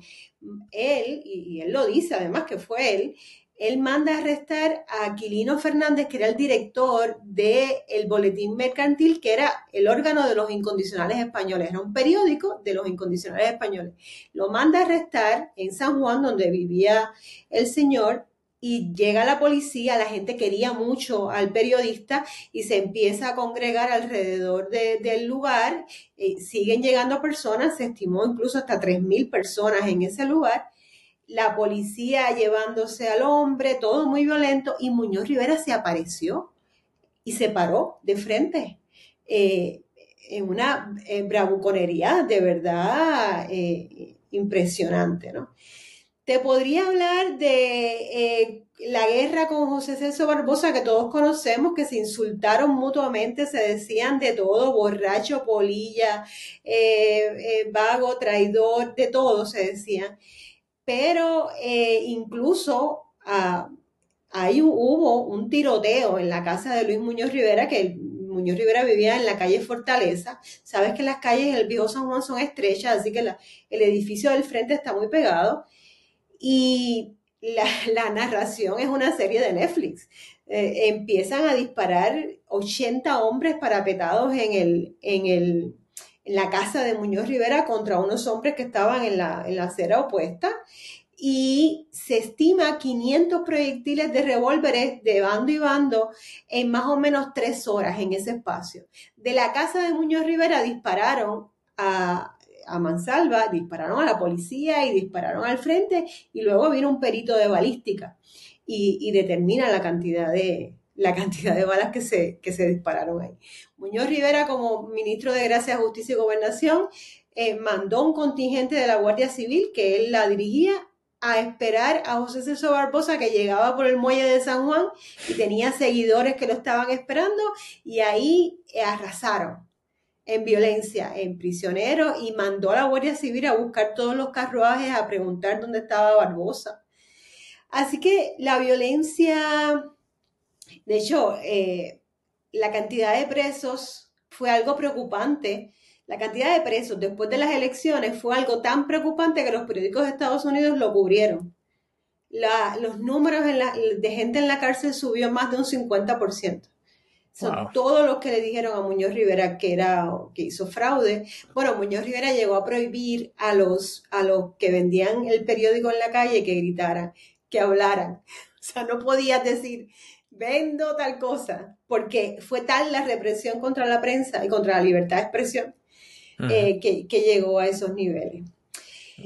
Él, y él lo dice además que fue él, él manda a arrestar a Aquilino Fernández, que era el director del el Boletín Mercantil, que era el órgano de los incondicionales españoles, era un periódico de los incondicionales españoles. Lo manda a arrestar en San Juan, donde vivía el señor, y llega la policía, la gente quería mucho al periodista y se empieza a congregar alrededor del lugar, siguen llegando personas, se estimó incluso hasta 3.000 personas en ese lugar, la policía llevándose al hombre, todo muy violento, y Muñoz Rivera se apareció y se paró de frente. Eh, en una bravuconería de verdad impresionante, ¿no? Te podría hablar de la guerra con José Celso Barbosa, que todos conocemos, que se insultaron mutuamente, se decían de todo, borracho, polilla, eh, eh, vago, traidor, de todo se decían. Pero eh, incluso ah, ahí hubo un tiroteo en la casa de Luis Muñoz Rivera, que Muñoz Rivera vivía en la calle Fortaleza. Sabes que las calles del viejo San Juan son estrechas, así que el edificio del frente está muy pegado. Y la, narración es una serie de Netflix. Eh, empiezan a disparar 80 hombres parapetados en, el, en, el, en la casa de Muñoz Rivera contra unos hombres que estaban en la, en la acera opuesta y se estima 500 proyectiles de revólveres de bando y bando en más o menos tres horas en ese espacio. De la casa de Muñoz Rivera dispararon a, a mansalva, dispararon a la policía y dispararon al frente y luego vino un perito de balística y, determina la cantidad de, la cantidad de balas que se, que se dispararon ahí. Muñoz Rivera, como ministro de Gracia, Justicia y Gobernación, eh, mandó un contingente de la Guardia Civil que él la dirigía a esperar a José Celso Barbosa que llegaba por el muelle de San Juan y tenía seguidores que lo estaban esperando y ahí eh, arrasaron en violencia en prisioneros y mandó a la Guardia Civil a buscar todos los carruajes a preguntar dónde estaba Barbosa. Así que la violencia, de hecho, eh, la cantidad de presos fue algo preocupante. La cantidad de presos después de las elecciones fue algo tan preocupante que los periódicos de Estados Unidos lo cubrieron. los números de gente en la cárcel subió más de un 50%. Son todos los que le dijeron a Muñoz Rivera que era que hizo fraude. Bueno, Muñoz Rivera llegó a prohibir a los a los que vendían el periódico en la calle que gritaran, que hablaran. O sea, no podías decir vendo tal cosa, porque fue tal la represión contra la prensa y contra la libertad de expresión eh, que, que, llegó a esos niveles.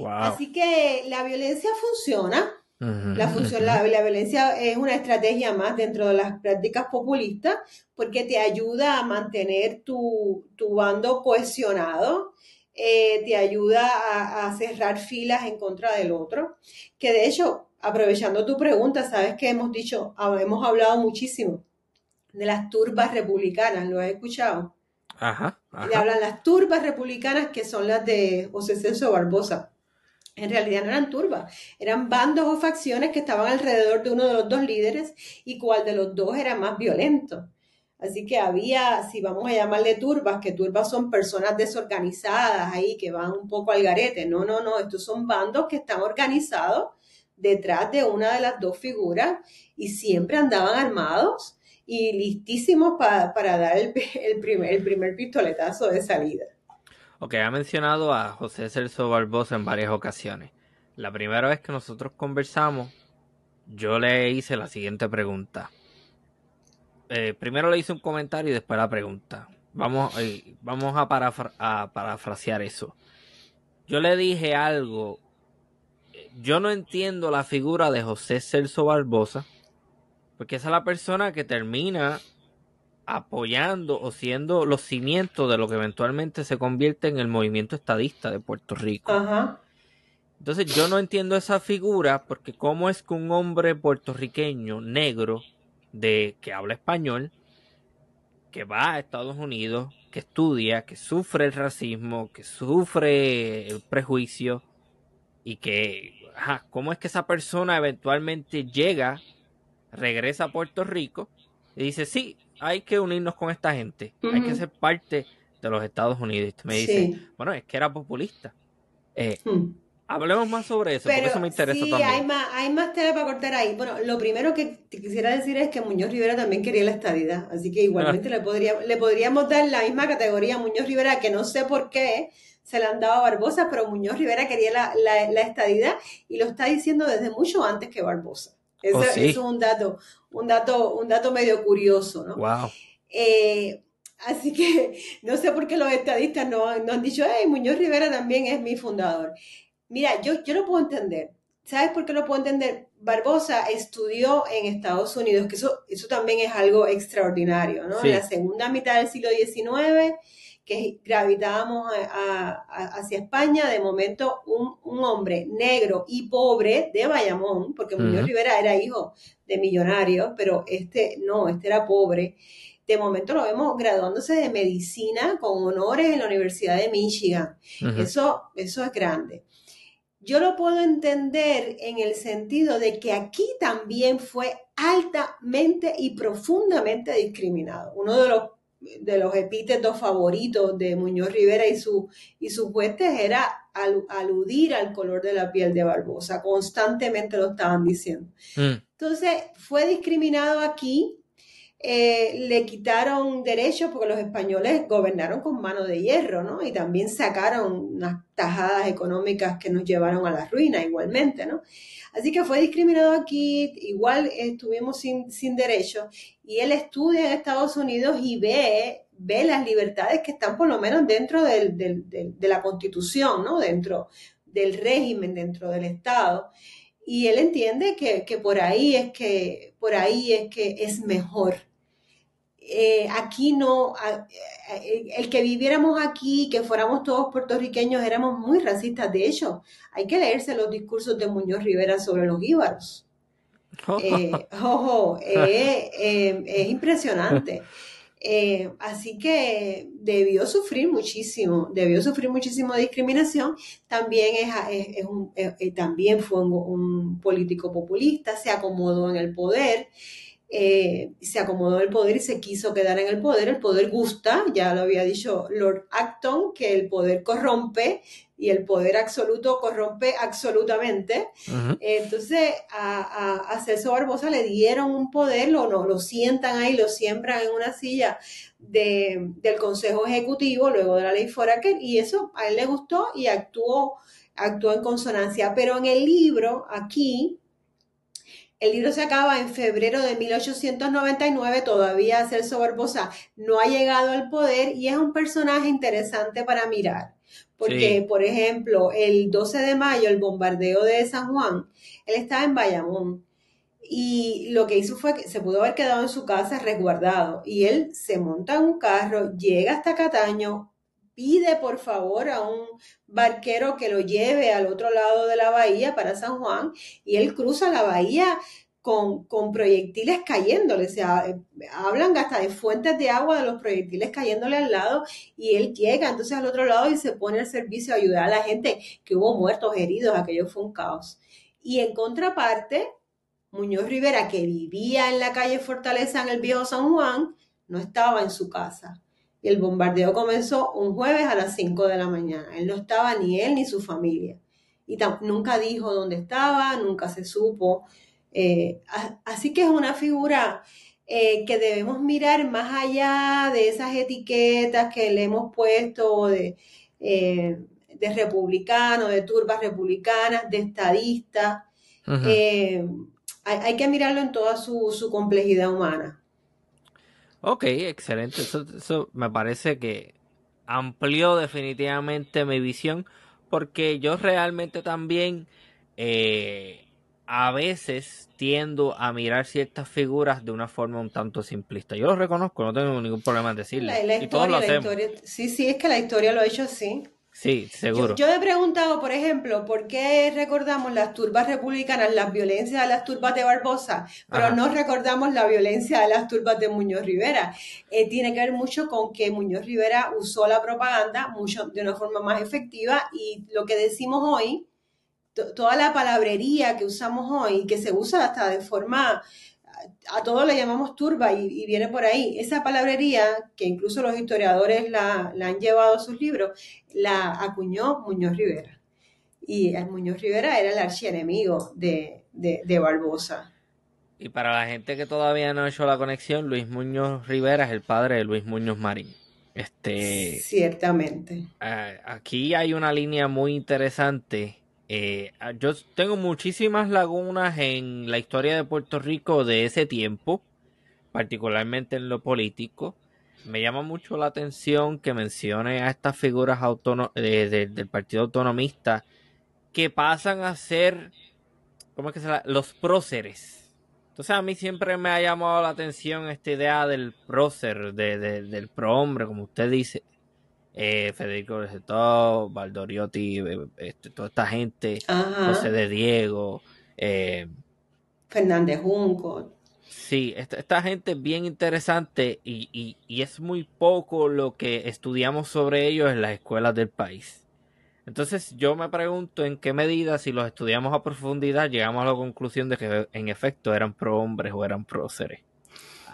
Así que la violencia funciona, la, función, la, violencia es una estrategia más dentro de las prácticas populistas porque te ayuda a mantener tu, bando cohesionado, eh, te ayuda a, cerrar filas en contra del otro, que de hecho, aprovechando tu pregunta, sabes que hemos dicho, hemos hablado muchísimo de las turbas republicanas, ¿lo has escuchado? Ajá. Le hablan las turbas republicanas que son las de José Celso Barbosa en realidad no eran turbas, eran bandos o facciones que estaban alrededor de uno de los dos líderes y cuál de los dos era más violento. Así que había, si vamos a llamarle turbas, que turbas son personas desorganizadas ahí que van un poco al garete. No, no, no, estos son bandos que están organizados detrás de una de las dos figuras y siempre andaban armados y listísimos para dar el, primer, el primer pistoletazo de salida. Ok, ha mencionado a José Celso Barbosa en varias ocasiones. La primera vez que nosotros conversamos, yo le hice la siguiente pregunta. Eh, primero le hice un comentario y después la pregunta. Vamos, eh, vamos a, a parafrasear eso. Yo le dije algo. Yo no entiendo la figura de José Celso Barbosa, porque esa es la persona que termina apoyando o siendo los cimientos de lo que eventualmente se convierte en el movimiento estadista de Puerto Rico. Entonces yo no entiendo esa figura porque cómo es que un hombre puertorriqueño negro de que habla español que va a Estados Unidos, que estudia, que sufre el racismo, que sufre el prejuicio y que ajá, cómo es que esa persona eventualmente llega, regresa a Puerto Rico y dice, "Sí, hay que unirnos con esta gente, hay que ser parte de los Estados Unidos. Me dice, bueno, es que era populista. Eh, hmm. Hablemos más sobre eso, porque eso me interesa sí, Hay más, hay más tela para cortar ahí. Bueno, lo primero que te quisiera decir es que Muñoz Rivera también quería la estadidad, así que igualmente ah. le, podría, le podríamos dar la misma categoría a Muñoz Rivera, que no sé por qué se le han dado a Barbosa, pero Muñoz Rivera quería la, la estadidad y lo está diciendo desde mucho antes que Barbosa. Oh, eso, es un dato, un dato, un dato medio curioso, ¿no? Wow. Eh, así que no sé por qué los estadistas no, han dicho, hey, Muñoz Rivera también es mi fundador. Mira, yo, yo lo puedo entender. ¿Sabes por qué lo puedo entender? Barbosa estudió en Estados Unidos, que eso, eso también es algo extraordinario, ¿no? En la segunda mitad del siglo XIX, que gravitábamos hacia España, de momento un, hombre negro y pobre de Bayamón, porque Muñoz Rivera era hijo de millonario, pero este no, este era pobre. De momento lo vemos graduándose de medicina con honores en la Universidad de Michigan. eso, eso es grande. Yo lo puedo entender en el sentido de que aquí también fue altamente y profundamente discriminado. Uno de los de los epítetos favoritos de Muñoz Rivera y, su, y sus huestes era aludir al color de la piel de Barbosa, constantemente lo estaban diciendo. Mm. Entonces, fue discriminado aquí, eh, le quitaron derechos porque los españoles gobernaron con mano de hierro, ¿no? Y también sacaron unas tajadas económicas que nos llevaron a la ruina igualmente, ¿no? Así que fue discriminado aquí, igual estuvimos sin, derechos, y él estudia en Estados Unidos y ve, ve las libertades que están por lo menos dentro de la constitución, ¿no? Dentro del régimen, dentro del Estado. Y él entiende que, por ahí es que, por ahí es que es mejor. Eh, aquí no, eh, el que viviéramos aquí, que fuéramos todos puertorriqueños, éramos muy racistas. De hecho, hay que leerse los discursos de Muñoz Rivera sobre los íbaros. Eh, ojo, eh, eh, es impresionante. así que debió sufrir muchísimo, debió sufrir muchísimo discriminación. También, es, un, también fue un, político populista, se acomodó en el poder. Se acomodó el poder y se quiso quedar en el poder. El poder gusta, ya lo había dicho Lord Acton, que el poder corrompe, y el poder absoluto corrompe absolutamente. Entonces, a, a, Celso Barbosa le dieron un poder, lo, no, lo sientan ahí, lo siembran en una silla de, del Consejo Ejecutivo, luego de la ley Foraker, y eso a él le gustó y actuó, actuó en consonancia. Pero en el libro, aquí, el libro se acaba en febrero de 1899, todavía Celso Barbosa no ha llegado al poder y es un personaje interesante para mirar. Porque, por ejemplo, el 12 de mayo, el bombardeo de San Juan, él estaba en Bayamón. Y lo que hizo fue que se pudo haber quedado en su casa resguardado. Y él se monta en un carro, llega hasta Cataño, pide por favor a un barquero que lo lleve al otro lado de la bahía para San Juan. Y él cruza la bahía con, proyectiles cayéndole, o sea, hablan hasta de fuentes de agua de los proyectiles cayéndole al lado y él llega entonces al otro lado y se pone al servicio a ayudar a la gente, que hubo muertos, heridos, aquello fue un caos. Y en contraparte, Muñoz Rivera, que vivía en la calle Fortaleza en el viejo San Juan, no estaba en su casa. Y el bombardeo comenzó un jueves a las 5 de la mañana. Él no estaba ni él ni su familia. Y nunca dijo dónde estaba, nunca se supo. Eh, así que es una figura eh, que debemos mirar más allá de esas etiquetas que le hemos puesto de, eh, de republicano, de turbas republicanas, de estadista. hay, que mirarlo en toda su, complejidad humana. Ok, excelente. Eso, eso me parece que amplió definitivamente mi visión porque yo realmente también a veces tiendo a mirar ciertas figuras de una forma un tanto simplista. Yo lo reconozco, no tengo ningún problema en decirlo. y todos lo hacemos. sí, sí, es que la historia lo ha hecho así. Sí, seguro. Yo, he preguntado, por ejemplo, ¿por qué recordamos las turbas republicanas, las violencias de las turbas de Barbosa, pero no recordamos la violencia de las turbas de Muñoz Rivera? Eh, tiene que ver mucho con que Muñoz Rivera usó la propaganda mucho de una forma más efectiva y lo que decimos hoy toda la palabrería que usamos hoy, que se usa hasta de forma, a todos le llamamos turba y, viene por ahí. Esa palabrería, que incluso los historiadores la, han llevado a sus libros, la acuñó Muñoz Rivera. Y el Muñoz Rivera era el archienemigo de, de, Barbosa. Y para la gente que todavía no ha hecho la conexión, Luis Muñoz Rivera es el padre de Luis Muñoz Marín. Este, Ciertamente. Eh, aquí hay una línea muy interesante eh, ah, yo tengo muchísimas lagunas en la historia de Puerto Rico de ese tiempo, particularmente en lo político. Me llama mucho la atención que mencione a estas figuras del Partido Autonomista que pasan a ser, ¿cómo es que se llama? Los próceres. Entonces a mí siempre me ha llamado la atención esta idea del prócer, del prohombre, como usted dice. Eh, Federico Recetó, Valdoriotti, eh, este, toda esta gente, José de Diego, eh, Fernández Junco. Sí, esta, gente es bien interesante y, y, es muy poco lo que estudiamos sobre ellos en las escuelas del país. Entonces yo me pregunto en qué medida si los estudiamos a profundidad llegamos a la conclusión de que en efecto eran pro hombres o eran pro seres.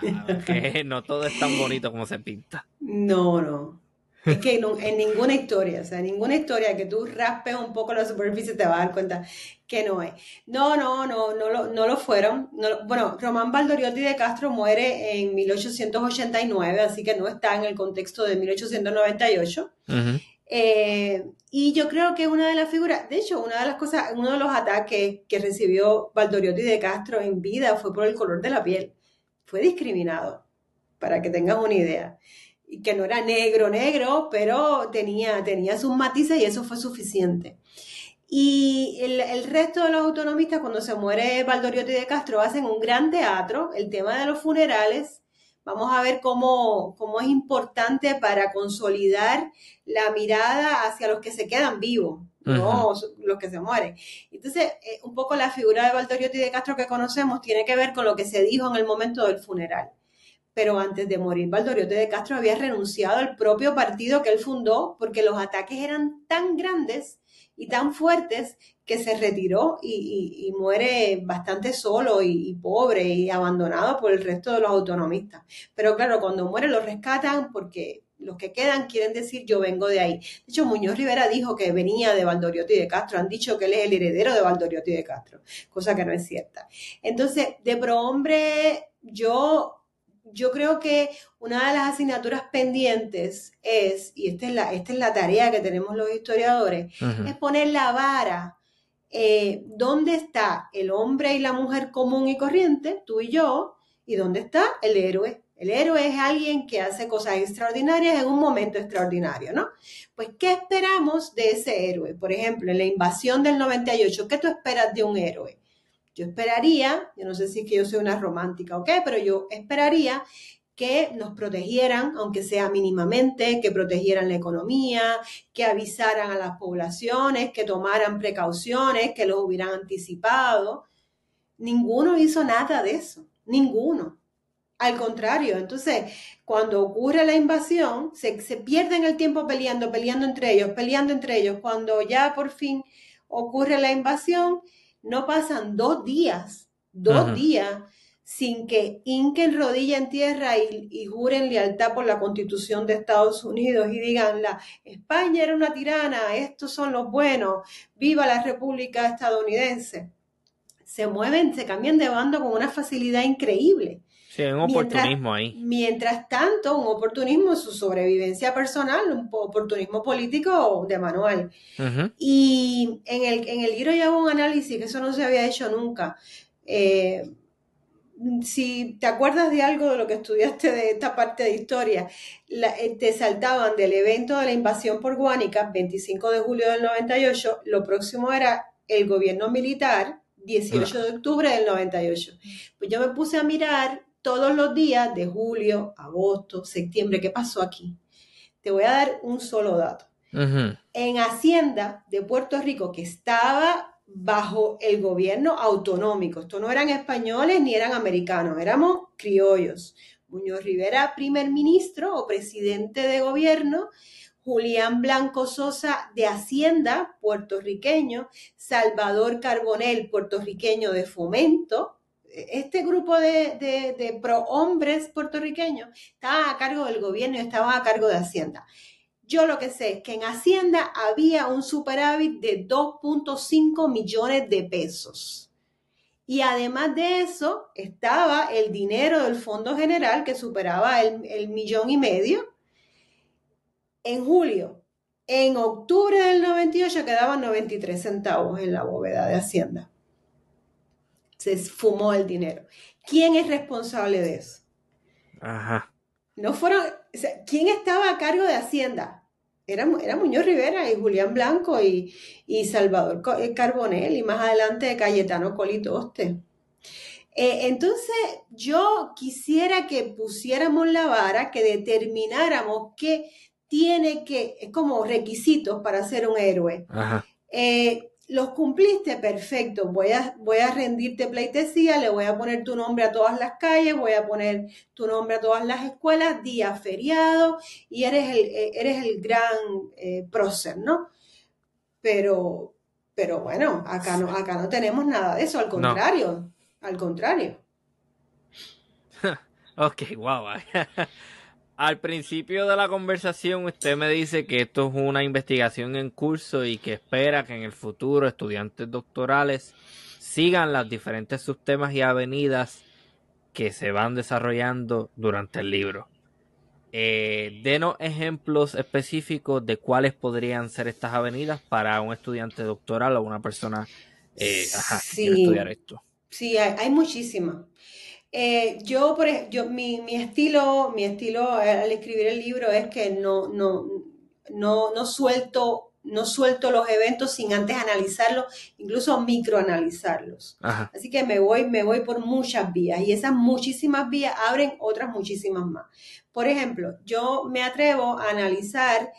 que no todo es tan bonito como se pinta. No, no. Es que en ninguna historia, o sea, en ninguna historia que tú raspes un poco la superficie te vas a dar cuenta que no es. No, no, no, no lo, no lo fueron. bueno, Román Valdoriotti de Castro muere en 1889, así que no está en el contexto de 1898. Eh, y yo creo que una de las figuras, de hecho, una de las cosas, uno de los ataques que recibió Valdoriotti de Castro en vida fue por el color de la piel. Fue discriminado, para que tengas una idea que no era negro, negro, pero tenía, tenía sus matices y eso fue suficiente. Y el, resto de los autonomistas, cuando se muere Valdoriotti de Castro, hacen un gran teatro, el tema de los funerales. Vamos a ver cómo, cómo es importante para consolidar la mirada hacia los que se quedan vivos, no los que se mueren. Entonces, eh, un poco la figura de Valdoriotti de Castro que conocemos tiene que ver con lo que se dijo en el momento del funeral pero antes de morir Valdoriote de Castro había renunciado al propio partido que él fundó porque los ataques eran tan grandes y tan fuertes que se retiró y, muere bastante solo y, pobre y abandonado por el resto de los autonomistas. Pero claro, cuando muere lo rescatan porque los que quedan quieren decir yo vengo de ahí. De hecho, Muñoz Rivera dijo que venía de Valdoriotti de Castro. Han dicho que él es el heredero de Valdoriotti de Castro, cosa que no es cierta. Entonces, de prohombre, yo yo creo que una de las asignaturas pendientes es, y esta es la, esta es la tarea que tenemos los historiadores, es poner la vara. Eh, ¿Dónde está el hombre y la mujer común y corriente, tú y yo? ¿Y dónde está el héroe? El héroe es alguien que hace cosas extraordinarias en un momento extraordinario, ¿no? Pues, ¿qué esperamos de ese héroe? Por ejemplo, en la invasión del 98, ¿qué tú esperas de un héroe? Yo esperaría, yo no sé si es que yo soy una romántica o qué, pero yo esperaría que nos protegieran, aunque sea mínimamente, que protegieran la economía, que avisaran a las poblaciones, que tomaran precauciones, que los hubieran anticipado. Ninguno hizo nada de eso, ninguno. Al contrario, entonces, cuando ocurre la invasión, se, se pierden el tiempo peleando, peleando entre ellos, peleando entre ellos. Cuando ya por fin ocurre la invasión, no pasan dos días, dos días, sin que hinquen rodilla en tierra y, juren lealtad por la constitución de Estados Unidos y digan, la España era una tirana, estos son los buenos, viva la República estadounidense. Se mueven, se cambian de bando con una facilidad increíble. Sí, un oportunismo ahí. Mientras tanto, un oportunismo en su sobrevivencia personal, un oportunismo político de manual. Y en el, en el libro ya hago un análisis, que eso no se había hecho nunca. Eh, si te acuerdas de algo de lo que estudiaste de esta parte de historia, eh, te saltaban del evento de la invasión por Guánica, 25 de julio del 98, lo próximo era el gobierno militar, 18 de octubre del 98. Pues yo me puse a mirar todos los días de julio, agosto, septiembre. ¿Qué pasó aquí? Te voy a dar un solo dato. En Hacienda de Puerto Rico, que estaba bajo el gobierno autonómico, esto no eran españoles ni eran americanos, éramos criollos. Muñoz Rivera, primer ministro o presidente de gobierno, Julián Blanco Sosa de Hacienda, puertorriqueño, Salvador Carbonel, puertorriqueño de Fomento, este grupo de, de, pro hombres puertorriqueños estaban a cargo del gobierno y estaban a cargo de Hacienda. Yo lo que sé es que en Hacienda había un superávit de 2.5 millones de pesos. Y además de eso, estaba el dinero del Fondo General que superaba el, el millón y medio. En julio, en octubre del 98 quedaban 93 centavos en la bóveda de Hacienda se esfumó el dinero. ¿Quién es responsable de eso? Ajá. No fueron, ¿quién estaba a cargo de Hacienda? Era, era Muñoz Rivera y Julián Blanco y, Salvador eh, Carbonell y más adelante Cayetano Colitoste. Eh, entonces, yo quisiera que pusiéramos la vara, que determináramos que tiene que, es como requisitos para ser un héroe. Eh, los cumpliste, perfecto. Voy a, voy a rendirte pleitesía, le voy a poner tu nombre a todas las calles, voy a poner tu nombre a todas las escuelas, día feriado, y eres el, eh, eres el gran eh, prócer, ¿no? Pero, pero bueno, acá no, acá no tenemos nada de eso, al contrario, al contrario. ok, wow. Al principio de la conversación usted me dice que esto es una investigación en curso y que espera que en el futuro estudiantes doctorales sigan las diferentes subtemas y avenidas que se van desarrollando durante el libro. Eh, denos ejemplos específicos de cuáles podrían ser estas avenidas para un estudiante doctoral o una persona eh, que quiere estudiar esto. Sí, hay, hay muchísimas. Eh, yo, por yo mi, mi, estilo, mi estilo al escribir el libro es que no, no, no, no suelto no suelto los eventos sin antes analizarlos, incluso microanalizarlos. Así que me voy, me voy por muchas vías y esas muchísimas vías abren otras muchísimas más. Por ejemplo, yo me atrevo a analizar,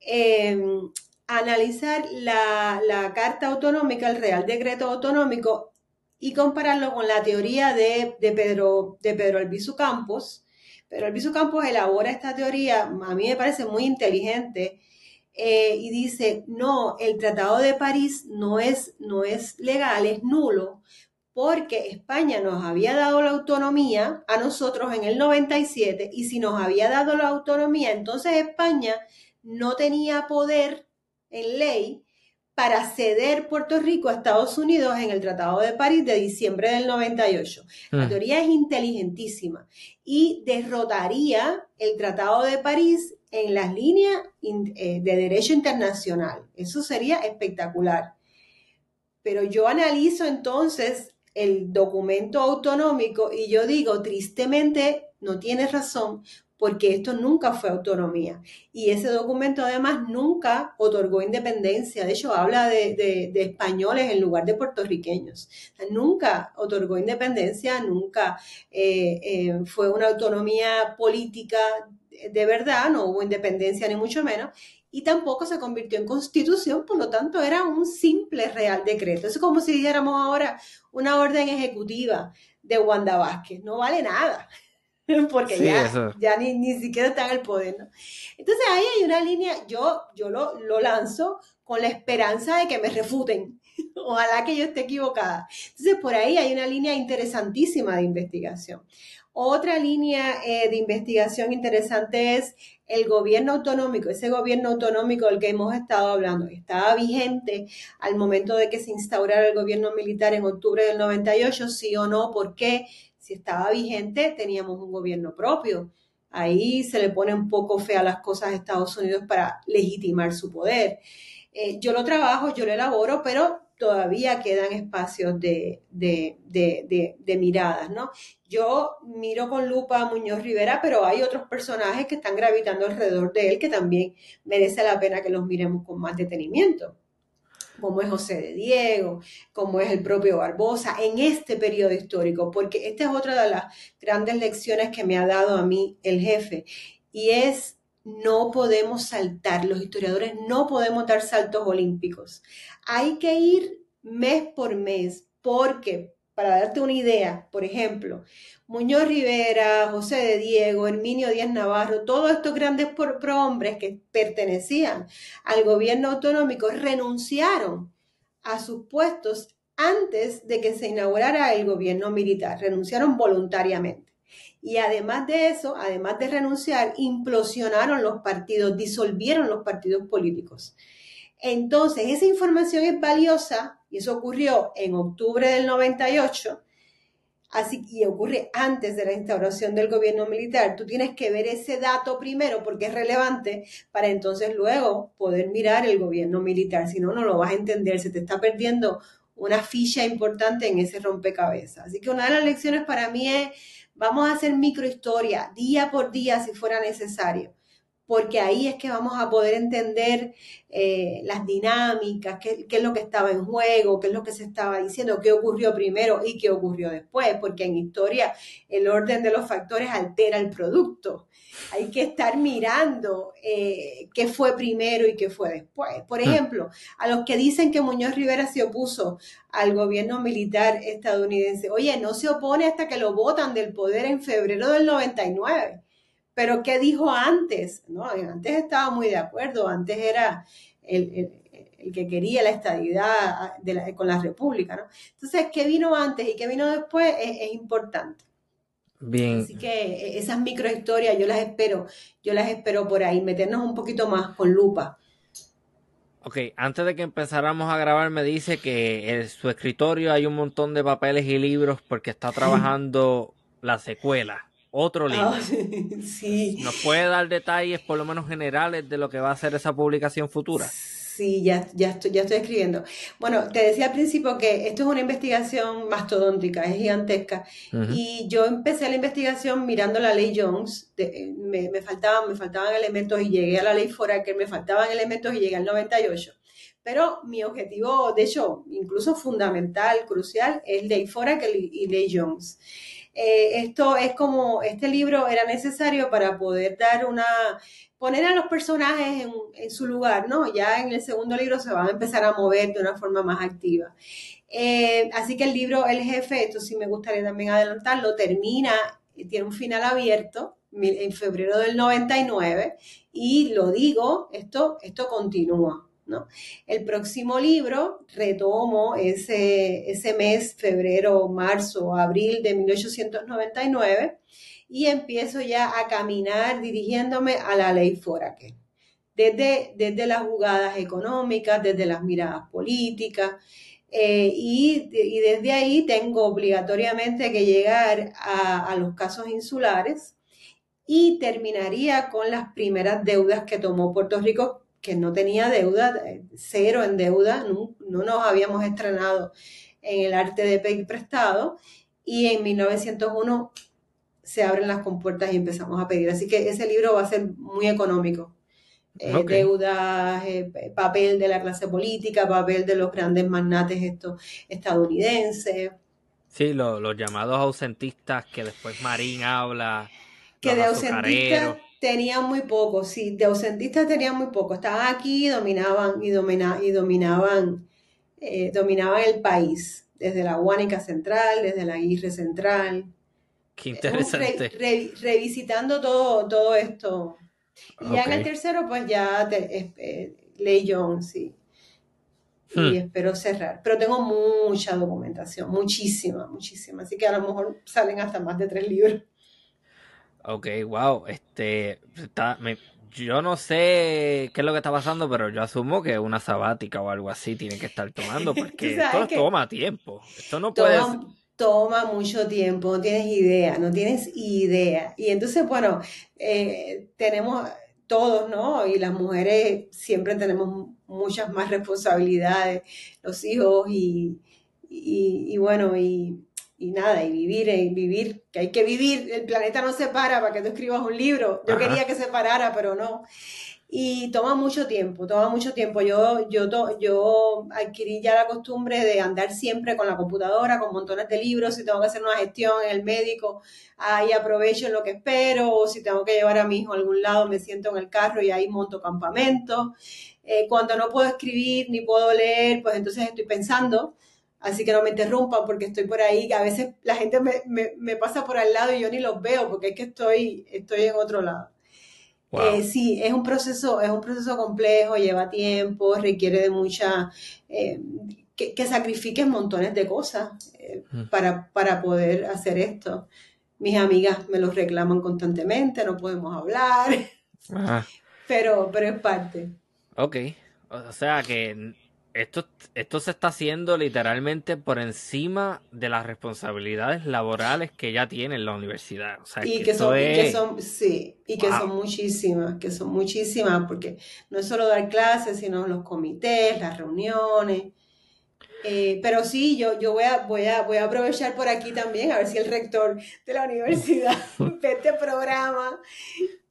em, analizar la, la, Carta Autonómica, el Real Decreto Autonómico y compararlo con la teoría de, Pedro, de Pedro Albizu Campos. Pedro Albizu Campos elabora esta teoría, a mí me parece muy inteligente, eh, y dice, no, el Tratado de París no es, no es legal, es nulo, porque España nos había dado la autonomía a nosotros en el 97, y si nos había dado la autonomía, entonces España no tenía poder en ley para ceder Puerto Rico a Estados Unidos en el Tratado de París de diciembre del 98. La mm. teoría es inteligentísima y derrotaría el Tratado de París en las líneas eh, de derecho internacional. Eso sería espectacular. Pero yo analizo entonces el documento autonómico y yo digo, tristemente, no tienes razón, porque esto nunca fue autonomía. Y ese documento además nunca otorgó independencia, de hecho habla de, españoles en lugar de puertorriqueños. nunca otorgó independencia, nunca eh, eh, fue una autonomía política de verdad, no hubo independencia ni mucho menos, y tampoco se convirtió en constitución, por lo tanto era un simple real decreto. Es como si dijéramos ahora una orden ejecutiva de Wanda Vázquez, no vale nada. porque ya, ya ni, ni, siquiera está en el poder, ¿no? Entonces ahí hay una línea, yo, yo lo, lo lanzo con la esperanza de que me refuten. Ojalá que yo esté equivocada. Entonces por ahí hay una línea interesantísima de investigación. Otra línea eh, de investigación interesante es el gobierno autonómico, ese gobierno autonómico del que hemos estado hablando, estaba vigente al momento de que se instaurara el gobierno militar en octubre del 98, sí o no, ¿por qué? Si estaba vigente, teníamos un gobierno propio. Ahí se le pone un poco fea las cosas a Estados Unidos para legitimar su poder. Eh, yo lo trabajo, yo lo elaboro, pero todavía quedan espacios de, de, miradas, ¿no? Yo miro con lupa a Muñoz Rivera, pero hay otros personajes que están gravitando alrededor de él que también merece la pena que los miremos con más detenimiento como es José de Diego, como es el propio Barbosa, en este periodo histórico, porque esta es otra de las grandes lecciones que me ha dado a mí el jefe, y es no podemos saltar, los historiadores no podemos dar saltos olímpicos. Hay que ir mes por mes, porque para darte una idea, por ejemplo, Muñoz Rivera, José de Diego, Herminio Díaz Navarro, todos estos grandes prohombres que pertenecían al gobierno autonómico renunciaron a sus puestos antes de que se inaugurara el gobierno militar, renunciaron voluntariamente. Y además de eso, además de renunciar, implosionaron los partidos, disolvieron los partidos políticos. Entonces, esa información es valiosa y eso ocurrió en octubre del 98, así y ocurre antes de la instauración del gobierno militar. Tú tienes que ver ese dato primero porque es relevante para entonces luego poder mirar el gobierno militar. Si no, no lo vas a entender, se te está perdiendo una ficha importante en ese rompecabezas. Así que una de las lecciones para mí es, vamos a hacer microhistoria día por día si fuera necesario porque ahí es que vamos a poder entender eh, las dinámicas, qué, qué, es lo que estaba en juego, qué es lo que se estaba diciendo, qué ocurrió primero y qué ocurrió después, porque en historia el orden de los factores altera el producto. Hay que estar mirando eh, qué fue primero y qué fue después. Por hmm. ejemplo, a los que dicen que Muñoz Rivera se opuso al gobierno militar estadounidense, oye, no se opone hasta que lo votan del poder en febrero del 99 pero ¿qué dijo antes? ¿No? Antes estaba muy de acuerdo, antes era el, que quería la estadidad con la república, ¿no? Entonces, ¿qué vino antes y qué vino después? Es, importante. Bien. Así que e, esas microhistorias yo las espero, yo las espero por ahí, meternos un poquito más con lupa. Ok, antes de que empezáramos a grabar me dice que en su escritorio hay un montón de papeles y libros porque está trabajando la secuela otro libro. sí. ¿Nos puede dar detalles, por lo menos generales, de lo que va a ser esa publicación futura? Sí, ya, ya, estoy, ya estoy escribiendo. Bueno, te decía al principio que esto es una investigación mastodóntica, es gigantesca. Y yo empecé la investigación mirando la ley Jones. Eh, me, me, faltaban, me faltaban elementos y llegué a la ley que me faltaban elementos y llegué al 98. Pero mi objetivo, de hecho, incluso fundamental, crucial, es ley Foraker y ley Jones. Eh, esto es como, este libro era necesario para poder dar una, poner a los personajes en, su lugar, ¿no? Ya en el segundo libro se van a empezar a mover de una forma más activa. Eh, así que el libro El Jefe, esto sí me gustaría también adelantarlo, termina, tiene un final abierto en febrero del 99 y lo digo, esto, esto continúa. El próximo libro retomo ese, ese mes, febrero, marzo, abril de 1899, y empiezo ya a caminar dirigiéndome a la ley Foraker. Desde, desde las jugadas económicas, desde las miradas políticas, eh, y, desde ahí tengo obligatoriamente que llegar a, los casos insulares y terminaría con las primeras deudas que tomó Puerto Rico que no tenía deuda, cero en deuda, no, nos habíamos estrenado en el arte de pedir prestado y en 1901 se abren las compuertas y empezamos a pedir. Así que ese libro va a ser muy económico. Eh, deudas, eh, papel de la clase política, papel de los grandes magnates estos estadounidenses. Sí, los llamados ausentistas que después Marín habla. Que de ausentistas tenían muy poco, sí, de ausentistas tenían muy poco. Estaban aquí y dominaban, y, y dominaban, eh, dominaban el país, desde la Guánica Central, desde la Aguirre Central. Qué interesante. revisitando todo, todo esto. Y ya en el tercero, pues ya te, eh, Ley John, sí. Y hmm. espero cerrar. Pero tengo mucha documentación, muchísima, muchísima. Así que a lo mejor salen hasta más de tres libros. Ok, wow. Este, está, yo no sé qué es lo que está pasando, pero yo asumo que una sabática o algo así tiene que estar tomando, porque esto toma tiempo. Esto no puede toma, mucho tiempo, no tienes idea, no tienes idea. Y entonces, bueno, eh, tenemos todos, ¿no? Y las mujeres siempre tenemos muchas más responsabilidades, los hijos y, y bueno, y y nada, y vivir, y vivir, que hay que vivir, el planeta no se para para que tú escribas un libro, yo quería que se parara, pero no. Y toma mucho tiempo, toma mucho tiempo. Yo, yo, yo adquirí ya la costumbre de andar siempre con la computadora, con montones de libros, si tengo que hacer una gestión en el médico, ahí aprovecho en lo que espero, o si tengo que llevar a mi hijo a algún lado, me siento en el carro y ahí monto campamento. Eh, cuando no puedo escribir ni puedo leer, pues entonces estoy pensando Así que no me interrumpan porque estoy por ahí, que a veces la gente me, pasa por al lado y yo ni los veo porque es que estoy, estoy en otro lado. Eh, sí, es un proceso, es un proceso complejo, lleva tiempo, requiere de mucha, eh, que, que, sacrifiques montones de cosas eh, mm. para, para poder hacer esto. Mis amigas me lo reclaman constantemente, no podemos hablar, pero, pero es parte. Ok, o sea que esto, esto se está haciendo literalmente por encima de las responsabilidades laborales que ya tiene la universidad. y, que son, que son, sí, y que son muchísimas, que son muchísimas, porque no es solo dar clases, sino los comités, las reuniones. Eh, pero sí, yo, yo voy, a, voy, a, voy a aprovechar por aquí también, a ver si el rector de la universidad ve este programa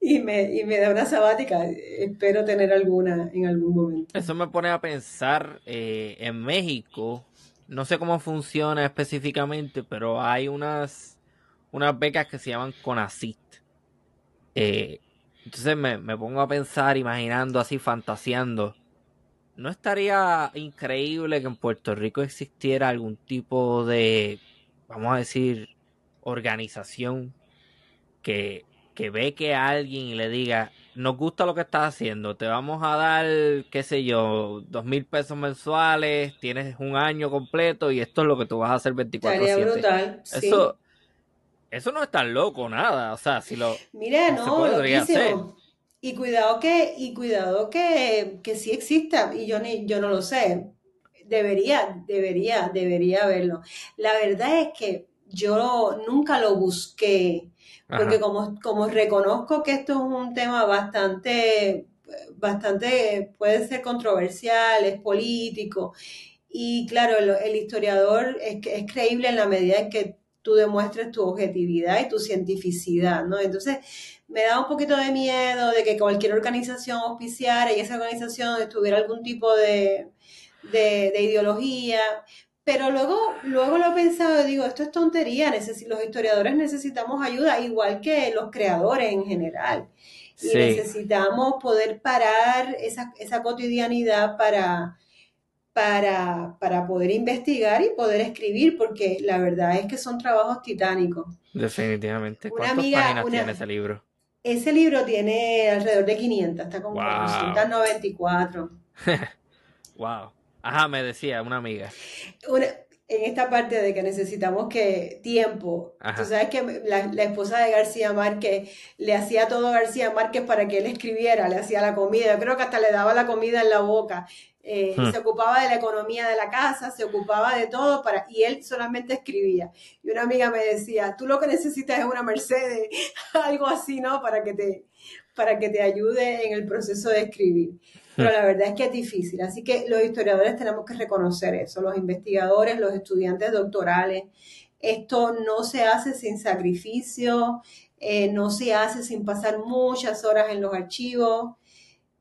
y me, y me da una sabática. Espero tener alguna en algún momento. Eso me pone a pensar eh, en México. No sé cómo funciona específicamente, pero hay unas, unas becas que se llaman CONACIT. Eh, entonces me, me pongo a pensar, imaginando así, fantaseando. ¿No estaría increíble que en Puerto Rico existiera algún tipo de, vamos a decir, organización que que ve que alguien le diga, nos gusta lo que estás haciendo, te vamos a dar, qué sé yo, dos mil pesos mensuales, tienes un año completo y esto es lo que tú vas a hacer 24/7. brutal, Eso, eso no es tan loco, nada, o sea, si lo... Mira, no, loquísimo. Y cuidado que, y cuidado que, que sí exista, y yo, ni, yo no lo sé. Debería, debería, debería verlo. La verdad es que yo nunca lo busqué porque como, como reconozco que esto es un tema bastante, bastante, puede ser controversial, es político, y claro, el, historiador es, es creíble en la medida en que tú demuestres tu objetividad y tu cientificidad, ¿no? Entonces, me da un poquito de miedo de que cualquier organización auspiciara y esa organización tuviera algún tipo de, de, de ideología, pero luego, luego lo he pensado, digo, esto es tontería, los historiadores necesitamos ayuda, igual que los creadores en general. Y necesitamos poder parar esa, esa cotidianidad para, para, para, poder investigar y poder escribir, porque la verdad es que son trabajos titánicos. Definitivamente. ¿Cuántas páginas tiene ese libro? Ese libro tiene alrededor de 500, está como wow. 494. wow. Ajá, me decía una amiga. en esta parte de que necesitamos que tiempo. Tú sabes que la, esposa de García Márquez le hacía todo a García Márquez para que él escribiera, le hacía la comida. Yo creo que hasta le daba la comida en la boca. Eh, hmm. Se ocupaba de la economía de la casa, se ocupaba de todo para y él solamente escribía. Y una amiga me decía, tú lo que necesitas es una Mercedes, algo así, ¿no? Para que te para que te ayude en el proceso de escribir pero la verdad es que es difícil. Así que los historiadores tenemos que reconocer eso, los investigadores, los estudiantes doctorales. Esto no se hace sin sacrificio, eh, no se hace sin pasar muchas horas en los archivos,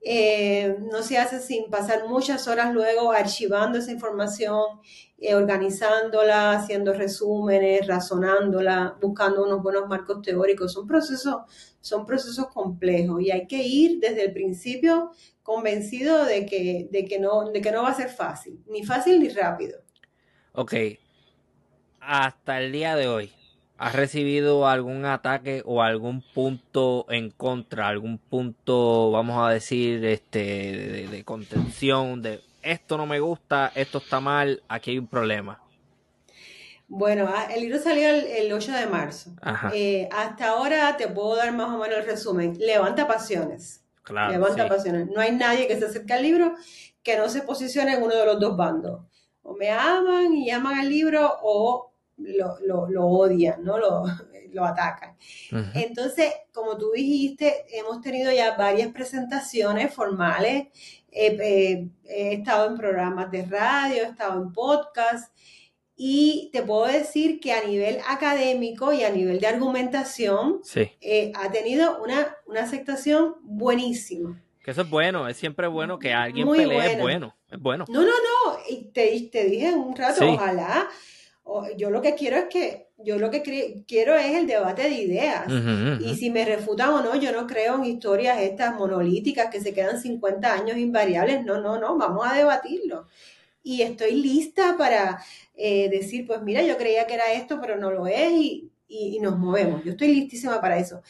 eh, no se hace sin pasar muchas horas luego archivando esa información, eh, organizándola, haciendo resúmenes, razonándola, buscando unos buenos marcos teóricos. Son procesos, son procesos complejos y hay que ir desde el principio convencido de que, de que, no, de que no va a ser fácil, ni fácil ni rápido. Ok, hasta el día de hoy, ¿has recibido algún ataque o algún punto en contra, algún punto, vamos a decir, este, de, contención, de esto no me gusta, esto está mal, aquí hay un problema? Bueno, ah, el libro salió el, 8 de marzo. Eh, hasta ahora te puedo dar más o menos el resumen. Levanta pasiones. Levanta pasiones. No hay nadie que se acerque al libro que no se posicione en uno de los dos bandos. O me aman y aman al libro o lo, odian, ¿no? Lo, lo atacan. Entonces, como tú dijiste, hemos tenido ya varias presentaciones formales. he estado en programas de radio, he estado en podcast y te puedo decir que a nivel académico y a nivel de argumentación eh, ha tenido una, una, aceptación buenísima. Que eso es bueno, es siempre bueno que alguien pelee, es bueno, es bueno. No, no, no, te dije un rato, ojalá, yo lo que quiero es que, yo lo que quiero es el debate de ideas. Y si me refutan o no, yo no creo en historias estas monolíticas que se quedan 50 años invariables, no, no, no, vamos a debatirlo y estoy lista para eh, decir, pues mira, yo creía que era esto, pero no lo es y, nos movemos. Yo estoy listísima para eso.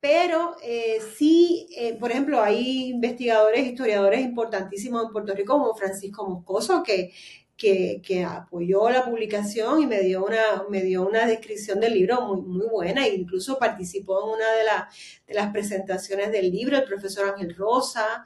Pero eh, sí, eh, por ejemplo, hay investigadores, historiadores importantísimos en Puerto Rico como Francisco Moscoso, que que, apoyó la publicación y me dio una, me dio una descripción del libro muy, muy buena e incluso participó en una de, de las presentaciones del libro, el profesor Ángel Rosa.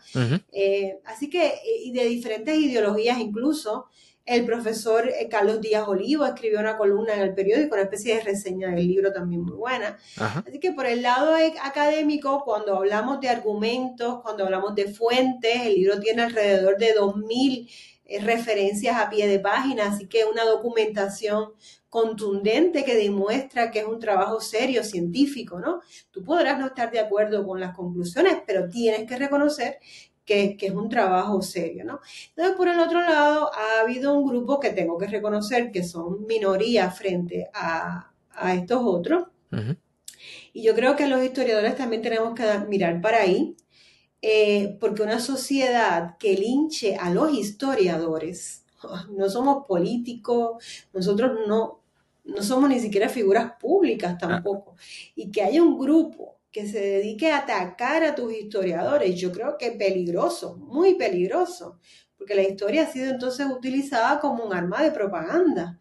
Eh, así que, eh, y de diferentes ideologías incluso. El profesor eh, Carlos Díaz Olivo escribió una columna en el periódico, una especie de reseña del libro también muy buena. Así que por el lado académico, cuando hablamos de argumentos, cuando hablamos de fuentes, el libro tiene alrededor de 2.000 eh, referencias a pie de página, así que una documentación contundente que demuestra que es un trabajo serio, científico, ¿no? Tú podrás no estar de acuerdo con las conclusiones, pero tienes que reconocer que, es un trabajo serio, ¿no? Entonces, por el otro lado, ha habido un grupo que tengo que reconocer que son minoría frente a, estos otros. Y yo creo que los historiadores también tenemos que mirar para ahí, eh, porque una sociedad que linche a los historiadores, no somos políticos, nosotros no, no somos ni siquiera figuras públicas tampoco, y que haya un grupo que se dedique a atacar a tus historiadores, yo creo que es peligroso, muy peligroso, porque la historia ha sido entonces utilizada como un arma de propaganda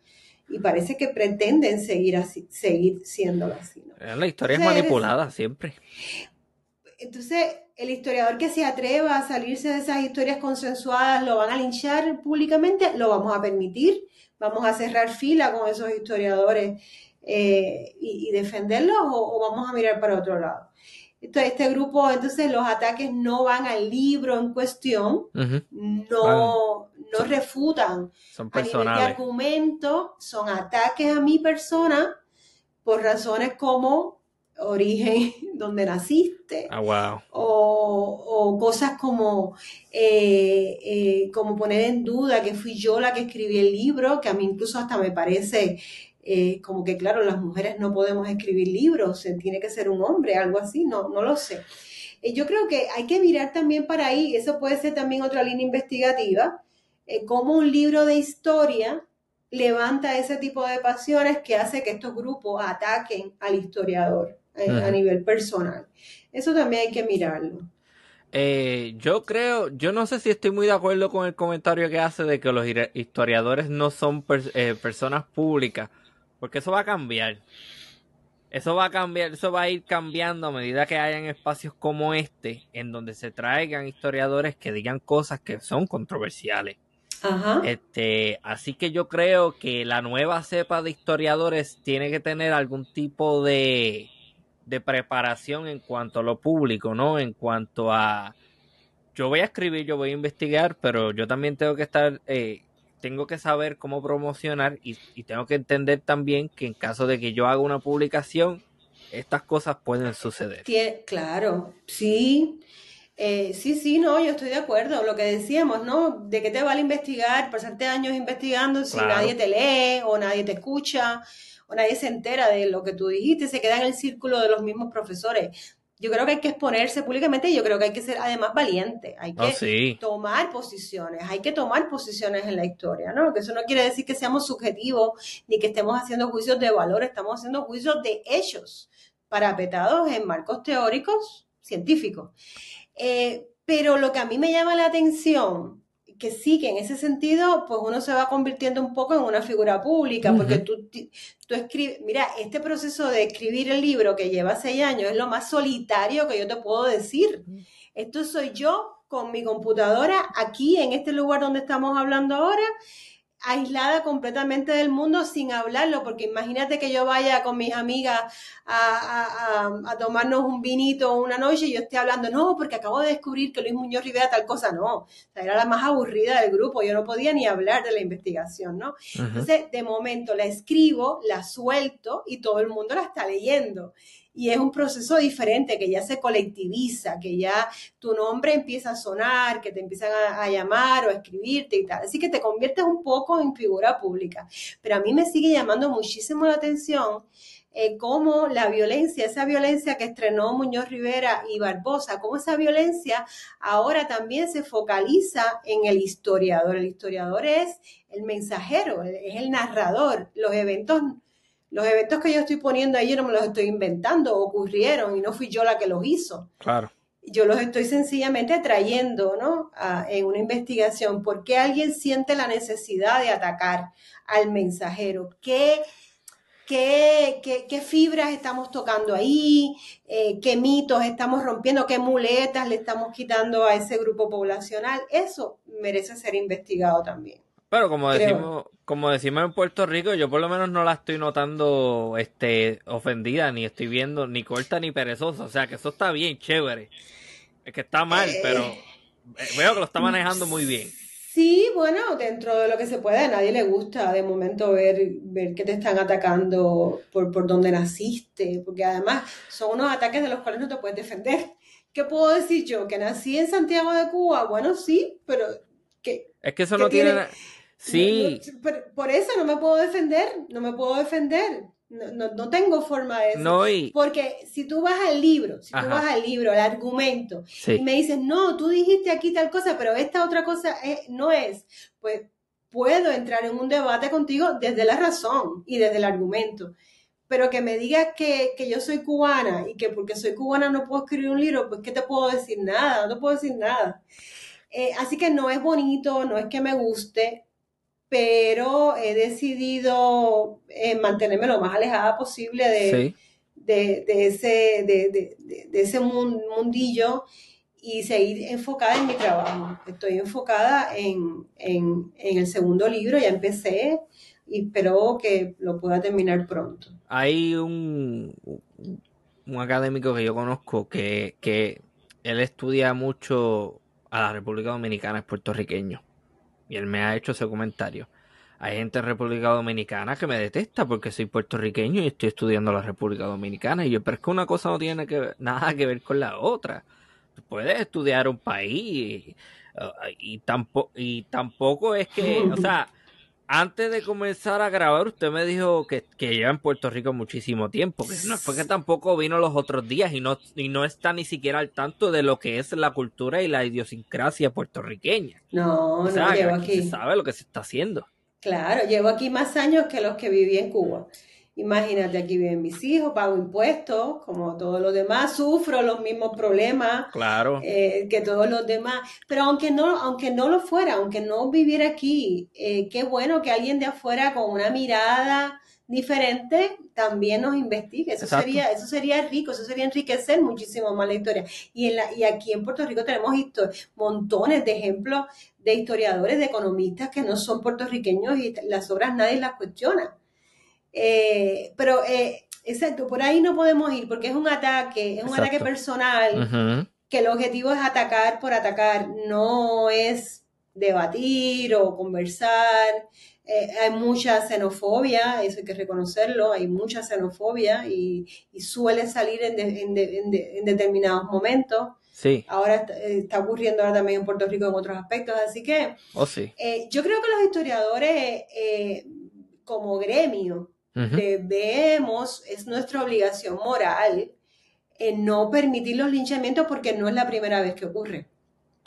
y parece que pretenden seguir así, seguir siéndolo así. La historia es manipulada siempre. Entonces, el historiador que se atreva a salirse de esas historias consensuadas, lo van a linchar públicamente, lo vamos a permitir, vamos a cerrar fila con esos historiadores eh, y, defenderlos o, vamos a mirar para otro lado. Entonces, este grupo, entonces los ataques no van al libro en cuestión, no, no refutan son a nivel de argumento, son ataques a mi persona por razones como origen, donde naciste, ah, o, cosas como, eh, eh, como poner en duda que fui yo la que escribí el libro, que a mí incluso hasta me parece eh, como que, claro, las mujeres no podemos escribir libros, tiene que ser un hombre, algo así, no, no lo sé. yo creo que hay que mirar también para ahí, eso puede ser también otra línea investigativa, como un libro de historia levanta ese tipo de pasiones que hace que estos grupos ataquen al historiador a nivel personal. Eso también hay que mirarlo. Eh, yo creo, yo no sé si estoy muy de acuerdo con el comentario que hace de que los historiadores no son eh, personas públicas, porque eso va a cambiar. Eso va a cambiar, eso va a ir cambiando a medida que hayan espacios como este, en donde se traigan historiadores que digan cosas que son controversiales. Ajá. Este, así que yo creo que la nueva cepa de historiadores tiene que tener algún tipo de, de preparación en cuanto a lo público, ¿no? En cuanto a yo voy a escribir, yo voy a investigar, pero yo también tengo que estar, eh, tengo que saber cómo promocionar y, tengo que entender también que en caso de que yo haga una publicación, estas cosas pueden suceder. Claro, sí. Eh, sí, sí, no, yo estoy de acuerdo. Lo que decíamos, ¿no? ¿De qué te vale investigar, pasarte años investigando si nadie te lee o nadie te escucha? O nadie se entera de lo que tú dijiste, se queda en el círculo de los mismos profesores. Yo creo que hay que exponerse públicamente y yo creo que hay que ser además valiente, hay oh, que tomar posiciones, hay que tomar posiciones en la historia, ¿no? Que eso no quiere decir que seamos subjetivos ni que estemos haciendo juicios de valor, estamos haciendo juicios de hechos parapetados en marcos teóricos científicos. Eh, pero lo que a mí me llama la atención que sí, que en ese sentido, pues uno se va convirtiendo un poco en una figura pública, porque tú, tú escribes, mira, este proceso de escribir el libro que lleva seis años es lo más solitario que yo te puedo decir. Esto soy yo con mi computadora aquí en este lugar donde estamos hablando ahora aislada completamente del mundo sin hablarlo, porque imagínate que yo vaya con mis amigas a, tomarnos un vinito una noche y yo esté hablando, no, porque acabo de descubrir que Luis Muñoz Rivera tal cosa, no, era la más aburrida del grupo, yo no podía ni hablar de la investigación, ¿no? Entonces, de momento la escribo, la suelto y todo el mundo la está leyendo y es un proceso diferente que ya se colectiviza, que ya tu nombre empieza a sonar, que te empiezan a, llamar o a escribirte y tal. Así que te conviertes un poco en figura pública. Pero a mí me sigue llamando muchísimo la atención eh, cómo la violencia, esa violencia que estrenó Muñoz Rivera y Barbosa, cómo esa violencia ahora también se focaliza en el historiador. El historiador es el mensajero, es el narrador. Los eventos los eventos que yo estoy poniendo ahí yo no me los estoy inventando, ocurrieron y no fui yo la que los hizo. Claro. Yo los estoy sencillamente trayendo, ¿no? en una investigación. ¿Por qué alguien siente la necesidad de atacar al mensajero? ¿Qué, qué, qué, fibras estamos tocando ahí? Eh, ¿Qué mitos estamos rompiendo? ¿Qué muletas le estamos quitando a ese grupo poblacional? Eso merece ser investigado también. Pero como decimos, como decimos en Puerto Rico, yo por lo menos no la estoy notando este ofendida, ni estoy viendo ni corta ni perezosa. O sea que eso está bien, chévere. Es que está mal, eh, pero veo que lo está manejando muy bien. Sí, bueno, dentro de lo que se puede, a nadie le gusta de momento ver, ver que te están atacando por, por donde naciste, porque además son unos ataques de los cuales no te puedes defender. ¿Qué puedo decir yo? ¿Que nací en Santiago de Cuba? Bueno, sí, pero que... Es que eso no tiene... Sí. por eso no me puedo defender, no me puedo defender. No, no, tengo forma de No, Porque si tú vas al libro, si tú vas al libro, al argumento, y me dices, no, tú dijiste aquí tal cosa, pero esta otra cosa no es, pues puedo entrar en un debate contigo desde la razón y desde el argumento. Pero que me digas que, yo soy cubana y que porque soy cubana no puedo escribir un libro, pues ¿qué te puedo decir? Nada, no te puedo decir nada. Eh, así que no es bonito, no es que me guste, pero he decidido eh, mantenerme lo más alejada posible de, de, ese, de, ese mundillo y seguir enfocada en mi trabajo. Estoy enfocada en, el segundo libro, ya empecé y espero que lo pueda terminar pronto. Hay un, un académico que yo conozco que, que él estudia mucho a la República Dominicana, es puertorriqueño y él me ha hecho ese comentario. Hay gente en República Dominicana que me detesta porque soy puertorriqueño y estoy estudiando la República Dominicana. Y yo, pero es que una cosa no tiene que nada que ver con la otra. puedes estudiar un país y, y tampoco es que, o sea, antes de comenzar a grabar, usted me dijo que, que, lleva en Puerto Rico muchísimo tiempo. Que no fue que tampoco vino los otros días y no, y no está ni siquiera al tanto de lo que es la cultura y la idiosincrasia puertorriqueña. No, no llevo aquí. Se sabe lo que se está haciendo. Claro, llevo aquí más años que los que viví en Cuba. Imagínate, aquí viven mis hijos, pago impuestos, como todos los demás, sufro los mismos problemas claro. Eh, que todos los demás. Pero aunque no, aunque no lo fuera, aunque no viviera aquí, eh, qué bueno que alguien de afuera con una mirada diferente también nos investigue. Eso sería, eso sería rico, eso sería enriquecer muchísimo más la historia. Y, en la, y aquí en Puerto Rico tenemos montones de ejemplos de historiadores, de economistas que no son puertorriqueños y las obras nadie las cuestiona. Eh, pero, eh, exacto, por ahí no podemos ir porque es un ataque, es un ataque personal, que el objetivo es atacar por atacar, no es debatir o conversar. Eh, hay mucha xenofobia, eso hay que reconocerlo, hay mucha xenofobia y, suele salir en, en, determinados momentos. Sí. Ahora está, ocurriendo ahora también en Puerto Rico en otros aspectos, así que oh, sí. yo creo que los historiadores como gremio debemos, es nuestra obligación moral, en no permitir los linchamientos porque no es la primera vez que ocurre.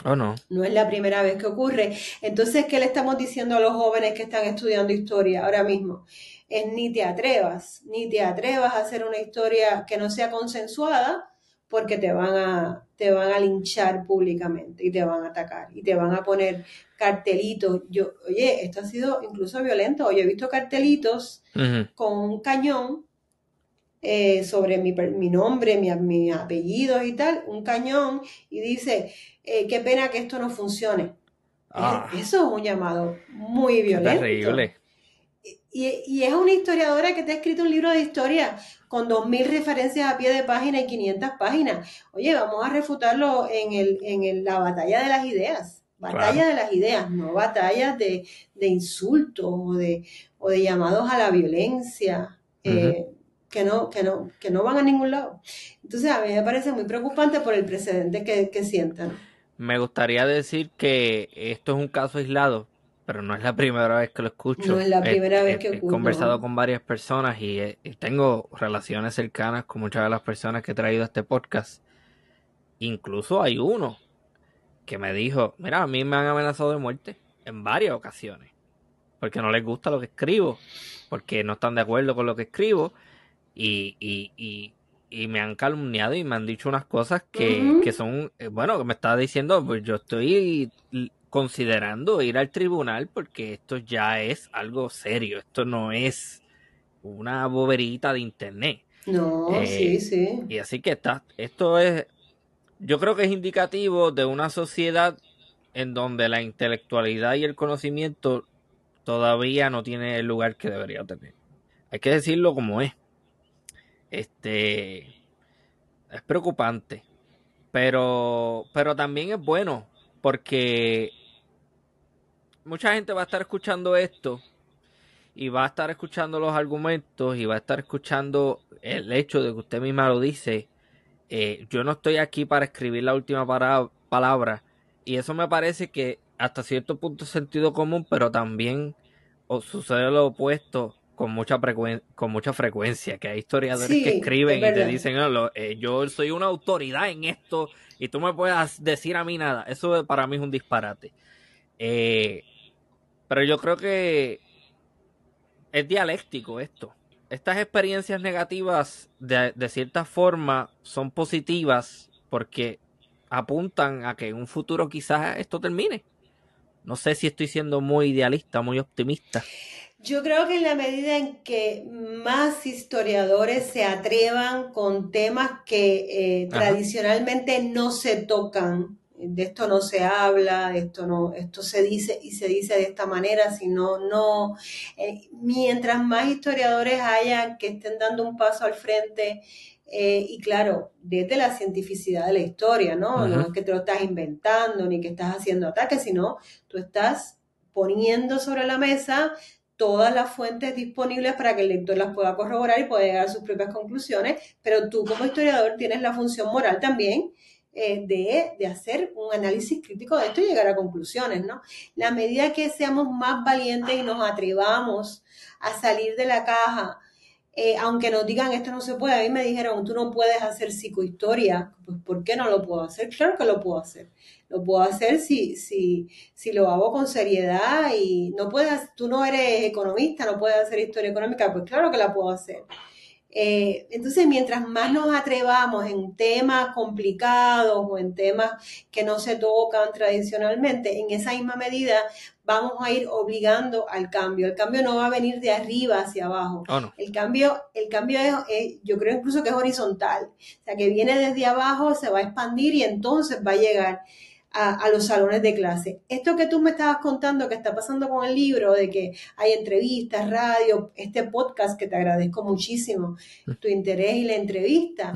Oh, no. No es la primera vez que ocurre. Entonces, ¿qué le estamos diciendo a los jóvenes que están estudiando historia ahora mismo? Es ni te atrevas, ni te atrevas a hacer una historia que no sea consensuada porque te van a, te van a linchar públicamente y te van a atacar y te van a poner cartelitos. Yo, oye, esto ha sido incluso violento. Yo he visto cartelitos con un cañón eh, sobre mi, mi nombre, mi, mi, apellido y tal, un cañón y dice, eh, qué pena que esto no funcione. Ah. Eso es un llamado muy violento. Terrible. Y, y, es una historiadora que te ha escrito un libro de historia con 2.000 referencias a pie de página y 500 páginas. Oye, vamos a refutarlo en, el, en la batalla de las ideas. Batalla de las ideas, no batallas de, insultos o de, o de llamados a la violencia. Eh, que no, que no, que no van a ningún lado. Entonces a mí me parece muy preocupante por el precedente que, que sientan. Me gustaría decir que esto es un caso aislado, pero no es la primera vez que lo escucho. No es la primera vez que ocurre. He conversado con varias personas y, tengo relaciones cercanas con muchas de las personas que he traído a este podcast. Incluso hay uno que me dijo, mira, a mí me han amenazado de muerte en varias ocasiones, porque no les gusta lo que escribo, porque no están de acuerdo con lo que escribo y, y, y, y me han calumniado y me han dicho unas cosas que, que son, eh, bueno, que me está diciendo, pues yo estoy considerando ir al tribunal porque esto ya es algo serio, esto no es una boberita de internet. No, eh, sí, sí. Y así que está, esto es, yo creo que es indicativo de una sociedad en donde la intelectualidad y el conocimiento todavía no tiene el lugar que debería tener. Hay que decirlo como es. Este es preocupante, pero pero también es bueno porque mucha gente va a estar escuchando esto y va a estar escuchando los argumentos y va a estar escuchando el hecho de que usted misma lo dice. Eh, yo no estoy aquí para escribir la última palabra y eso me parece que hasta cierto punto es sentido común, pero también sucede lo opuesto con mucha, con mucha frecuencia, que hay historiadores que escriben y te dicen, eh, yo soy una autoridad en esto y tú me puedes decir a mí nada. Eso para mí es un disparate. Eh, pero yo creo que es dialéctico esto. Estas experiencias negativas de, de cierta forma son positivas porque apuntan a que en un futuro quizás esto termine. No sé si estoy siendo muy idealista, muy optimista. Yo creo que en la medida en que más historiadores se atrevan con temas que eh, tradicionalmente no se tocan, de esto no se habla, esto no, esto se dice y se dice de esta manera, sino no, eh, mientras más historiadores hayan que estén dando un paso al frente, eh, y claro, desde la cientificidad de la historia, ¿no? No es que te lo estás inventando ni que estás haciendo ataques, sino tú estás poniendo sobre la mesa todas las fuentes disponibles para que el lector las pueda corroborar y pueda llegar a sus propias conclusiones, pero tú como historiador tienes la función moral también eh, de, de, hacer un análisis crítico de esto y llegar a conclusiones, ¿no? La medida que seamos más valientes y nos atrevamos a salir de la caja, eh, aunque nos digan esto no se puede, a mí me dijeron, tú no puedes hacer psicohistoria, pues ¿por qué no lo puedo hacer? Claro que lo puedo hacer lo puedo hacer si, si, si lo hago con seriedad y no puedes, tú no eres economista, no puedes hacer historia económica, pues claro que la puedo hacer. Eh, entonces, mientras más nos atrevamos en temas complicados o en temas que no se tocan tradicionalmente, en esa misma medida vamos a ir obligando al cambio. El cambio no va a venir de arriba hacia abajo. Oh, el cambio, el cambio es, yo creo incluso que es horizontal. O sea, que viene desde abajo, se va a expandir y entonces va a llegar a, los salones de clase. Esto que tú me estabas contando que está pasando con el libro, de que hay entrevistas, radio, este podcast que te agradezco muchísimo, tu interés y la entrevista,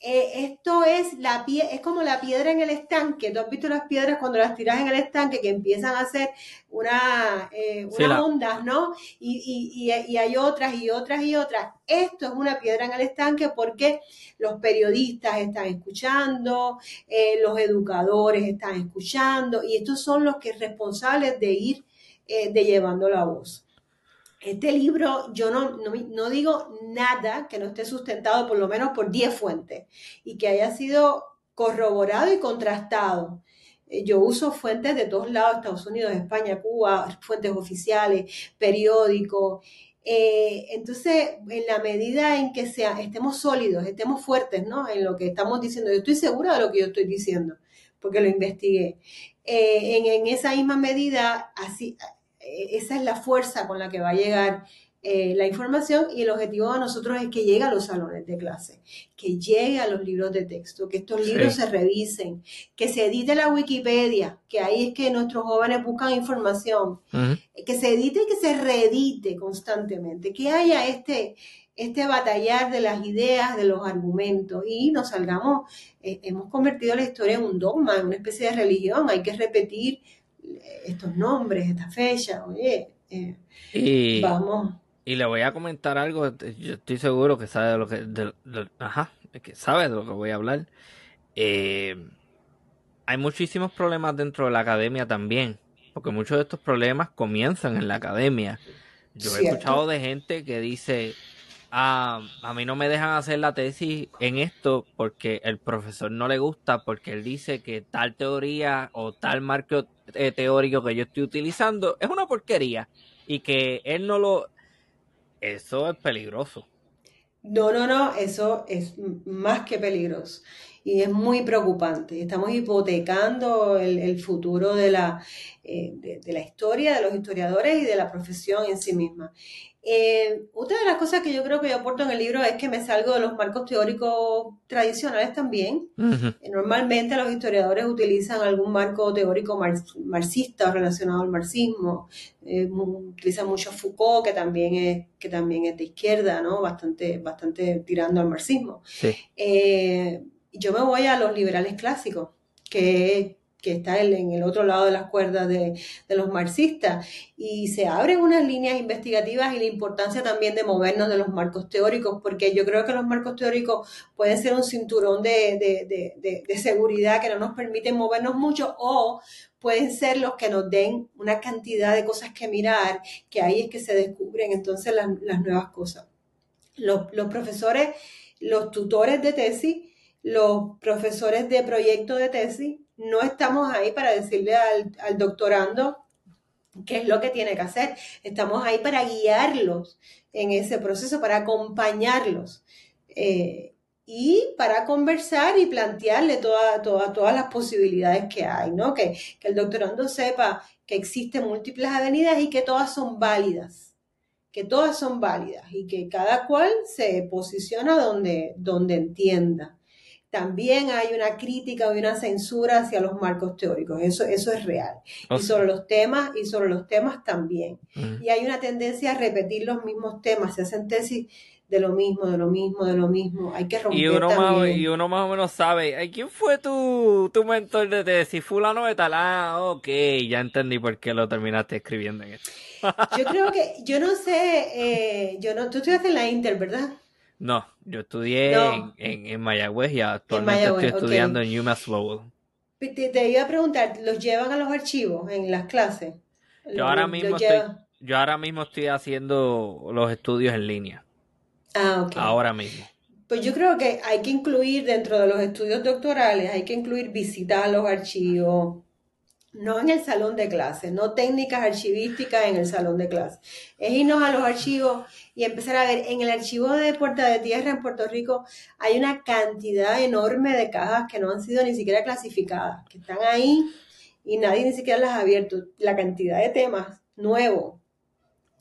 eh, esto es, la pie es como la piedra en el estanque. Tú has visto las piedras cuando las tiras en el estanque que empiezan a hacer una, eh, unas ondas, ¿no? Y, y, y, hay otras y otras y otras. Esto es una piedra en el estanque porque los periodistas están escuchando, eh, los educadores están escuchando y estos son los que responsables de ir de llevando la voz. Este libro, yo no, no, digo nada que no esté sustentado por lo menos por 10 fuentes y que haya sido corroborado y contrastado. Eh, yo uso fuentes de todos lados, Estados Unidos, España, Cuba, fuentes oficiales, periódicos. Eh, entonces, en la medida en que sea, estemos sólidos, estemos fuertes ¿no? en lo que estamos diciendo, yo estoy segura de lo que yo estoy diciendo, porque lo investigué. Eh, en, en, esa misma medida, así, esa es la fuerza con la que va a llegar eh, la información y el objetivo de nosotros es que llegue a los salones de clase, que llegue a los libros de texto, que estos libros se revisen, que se edite la Wikipedia, que ahí es que nuestros jóvenes buscan información, que se edite y que se reedite constantemente, que haya este, este batallar de las ideas, de los argumentos y nos salgamos, eh, hemos convertido la historia en un dogma, en una especie de religión, hay que repetir estos nombres, esta fecha, oye, eh, y, vamos. Y le voy a comentar algo, yo estoy seguro que sabe de lo que, ajá, que sabe de lo que voy a hablar. Eh, hay muchísimos problemas dentro de la academia también, porque muchos de estos problemas comienzan en la academia. Yo he escuchado de gente que dice, ah, a mí no me dejan hacer la tesis en esto porque el profesor no le gusta, porque él dice que tal teoría o tal marco eh, teórico que yo estoy utilizando es una porquería y que él no lo... Eso es peligroso. No, no, no, eso es más que peligroso y es muy preocupante. Estamos hipotecando el, futuro de la, eh, de, la historia, de los historiadores y de la profesión en sí misma. Eh, otra de las cosas que yo creo que yo aporto en el libro es que me salgo de los marcos teóricos tradicionales también. Eh, normalmente los historiadores utilizan algún marco teórico marxista relacionado al marxismo. Eh, utilizan mucho Foucault, que también es, que también es de izquierda, ¿no? Bastante, bastante tirando al marxismo. yo me voy a los liberales clásicos, que que está en el otro lado de las cuerdas de, los marxistas. Y se abren unas líneas investigativas y la importancia también de movernos de los marcos teóricos, porque yo creo que los marcos teóricos pueden ser un cinturón de, de seguridad que no nos permiten movernos mucho o pueden ser los que nos den una cantidad de cosas que mirar, que ahí es que se descubren entonces las, nuevas cosas. Los, los, profesores, los tutores de tesis, los profesores de proyecto de tesis, no estamos ahí para decirle al, doctorando qué es lo que tiene que hacer. Estamos ahí para guiarlos en ese proceso, para acompañarlos. Eh, y para conversar y plantearle toda, todas las posibilidades que hay, ¿no? Que, el doctorando sepa que existen múltiples avenidas y que todas son válidas, que todas son válidas y que cada cual se posiciona donde, donde entienda. También hay una crítica o una censura hacia los marcos teóricos, eso, eso es real. Y sobre los temas, y sobre los temas también. Mm. Y hay una tendencia a repetir los mismos temas, se hacen tesis de lo mismo, de lo mismo, de lo mismo. Hay que romper y uno Más, y uno más o menos sabe, ¿quién fue tu, tu mentor de tesis? Fulano de tal. Ah, ok, ya entendí por qué lo terminaste escribiendo en esto. yo creo que, yo no sé, eh, yo no, tú estudiaste en la Inter, ¿verdad? No, yo estudié En, en, Mayagüez y actualmente estoy estudiando en UMass Lowell. Te, iba a preguntar, ¿los llevan a los archivos en las clases? Yo ahora mismo estoy, yo ahora mismo estoy haciendo los estudios en línea. Ah, Ahora mismo. Pues yo creo que hay que incluir dentro de los estudios doctorales, hay que incluir visitas a los archivos, no en el salón de clase, no técnicas archivísticas en el salón de clase. Es irnos a los archivos y empezar a ver, en el archivo de Puerta de Tierra en Puerto Rico hay una cantidad enorme de cajas que no han sido ni siquiera clasificadas, que están ahí y nadie ni siquiera las ha abierto. La cantidad de temas nuevos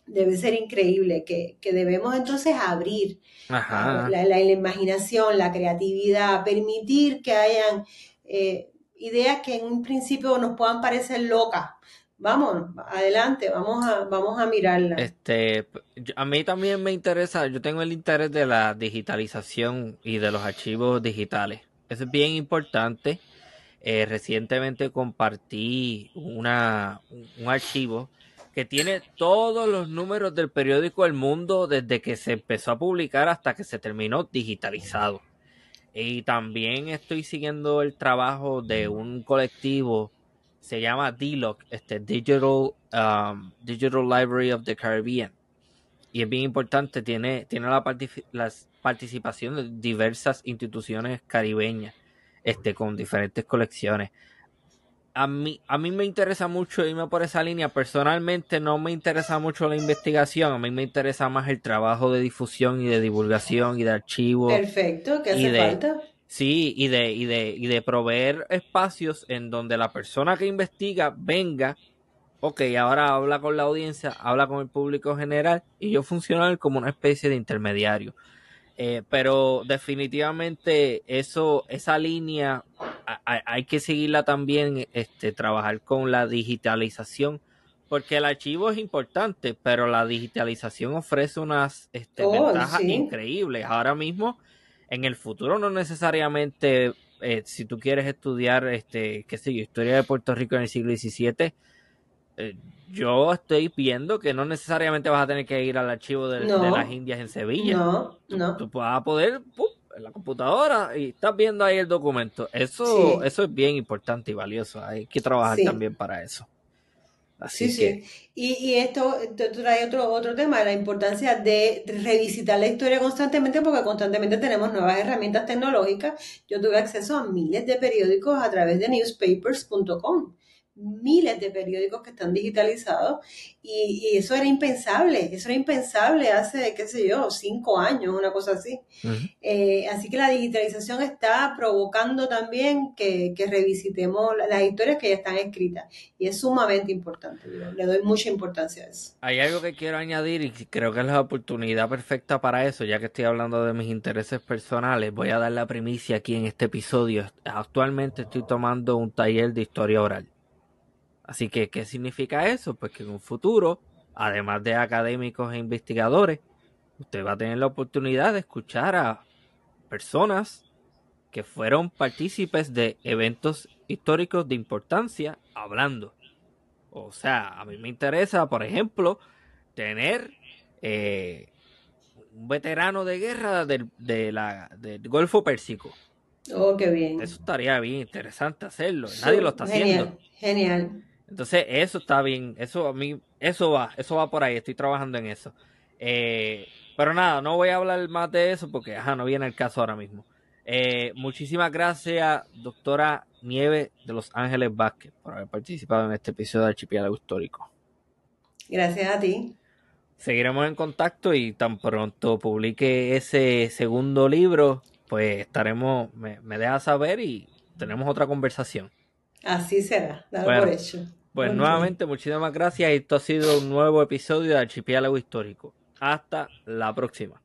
debe ser increíble, que, debemos entonces abrir La, imaginación, la creatividad, permitir que hayan eh, ideas que en un principio nos puedan parecer locas. Vamos, adelante, vamos a, vamos a mirarla. Este, a mí también me interesa, yo tengo el interés de la digitalización y de los archivos digitales. Eso es bien importante. Eh, recientemente compartí una, un archivo que tiene todos los números del periódico El Mundo desde que se empezó a publicar hasta que se terminó digitalizado. Y también estoy siguiendo el trabajo de un colectivo, se llama DLOC, este Digital, um, Digital Library of the Caribbean. Y es bien importante, tiene, tiene la, la participación de diversas instituciones caribeñas este, con diferentes colecciones a mí, a mí me interesa mucho irme por esa línea. Personalmente no me interesa mucho la investigación, a mí me interesa más el trabajo de difusión y de divulgación y de archivo. Perfecto, ¿qué hace falta? Sí, y de, y, de, y de proveer espacios en donde la persona que investiga venga, ok, ahora habla con la audiencia, habla con el público general y yo funcionar como una especie de intermediario. Eh, pero definitivamente eso, esa línea hay, que seguirla también, este, trabajar con la digitalización, porque el archivo es importante, pero la digitalización ofrece unas este, oh, ventajas increíbles. Ahora mismo, en el futuro, no necesariamente, eh, si tú quieres estudiar, este, qué sé yo, historia de Puerto Rico en el siglo XVII, eh, yo estoy viendo que no necesariamente vas a tener que ir al archivo de, las Indias en Sevilla. No, no. Tú, vas a poder en la computadora y estás viendo ahí el documento. Eso, eso es bien importante y valioso. Hay que trabajar también para eso. Así sí, que... sí. Y, y esto trae otro, otro tema, la importancia de revisitar la historia constantemente, porque constantemente tenemos nuevas herramientas tecnológicas. Yo tuve acceso a miles de periódicos a través de newspapers.com miles de periódicos que están digitalizados y, eso era impensable, eso era impensable hace, qué sé yo, cinco años, una cosa así. Eh, así que la digitalización está provocando también que, revisitemos las historias que ya están escritas y es sumamente importante, le doy mucha importancia a eso. Hay algo que quiero añadir y creo que es la oportunidad perfecta para eso, ya que estoy hablando de mis intereses personales, voy a dar la primicia aquí en este episodio. Actualmente estoy tomando un taller de historia oral. Así que, ¿qué significa eso? Pues que en un futuro, además de académicos e investigadores, usted va a tener la oportunidad de escuchar a personas que fueron partícipes de eventos históricos de importancia hablando. O sea, a mí me interesa, por ejemplo, tener eh, un veterano de guerra del, de la, del Golfo Pérsico. Oh, qué bien. Eso estaría bien interesante hacerlo. Nadie lo está haciendo. Genial. Entonces, eso está bien. Eso a mí, eso va, eso va por ahí. Estoy trabajando en eso. Eh, pero nada, no voy a hablar más de eso porque ajá, no viene el caso ahora mismo. Eh, muchísimas gracias, doctora Nieve de Los Ángeles Vázquez, por haber participado en este episodio de Archipiélago Histórico. Gracias a ti. Seguiremos en contacto y tan pronto publique ese segundo libro, pues estaremos, me, me deja saber y tenemos otra conversación. Así será, dado por hecho. Pues nuevamente, muchísimas gracias. Esto ha sido un nuevo episodio de Archipiélago Histórico. Hasta la próxima.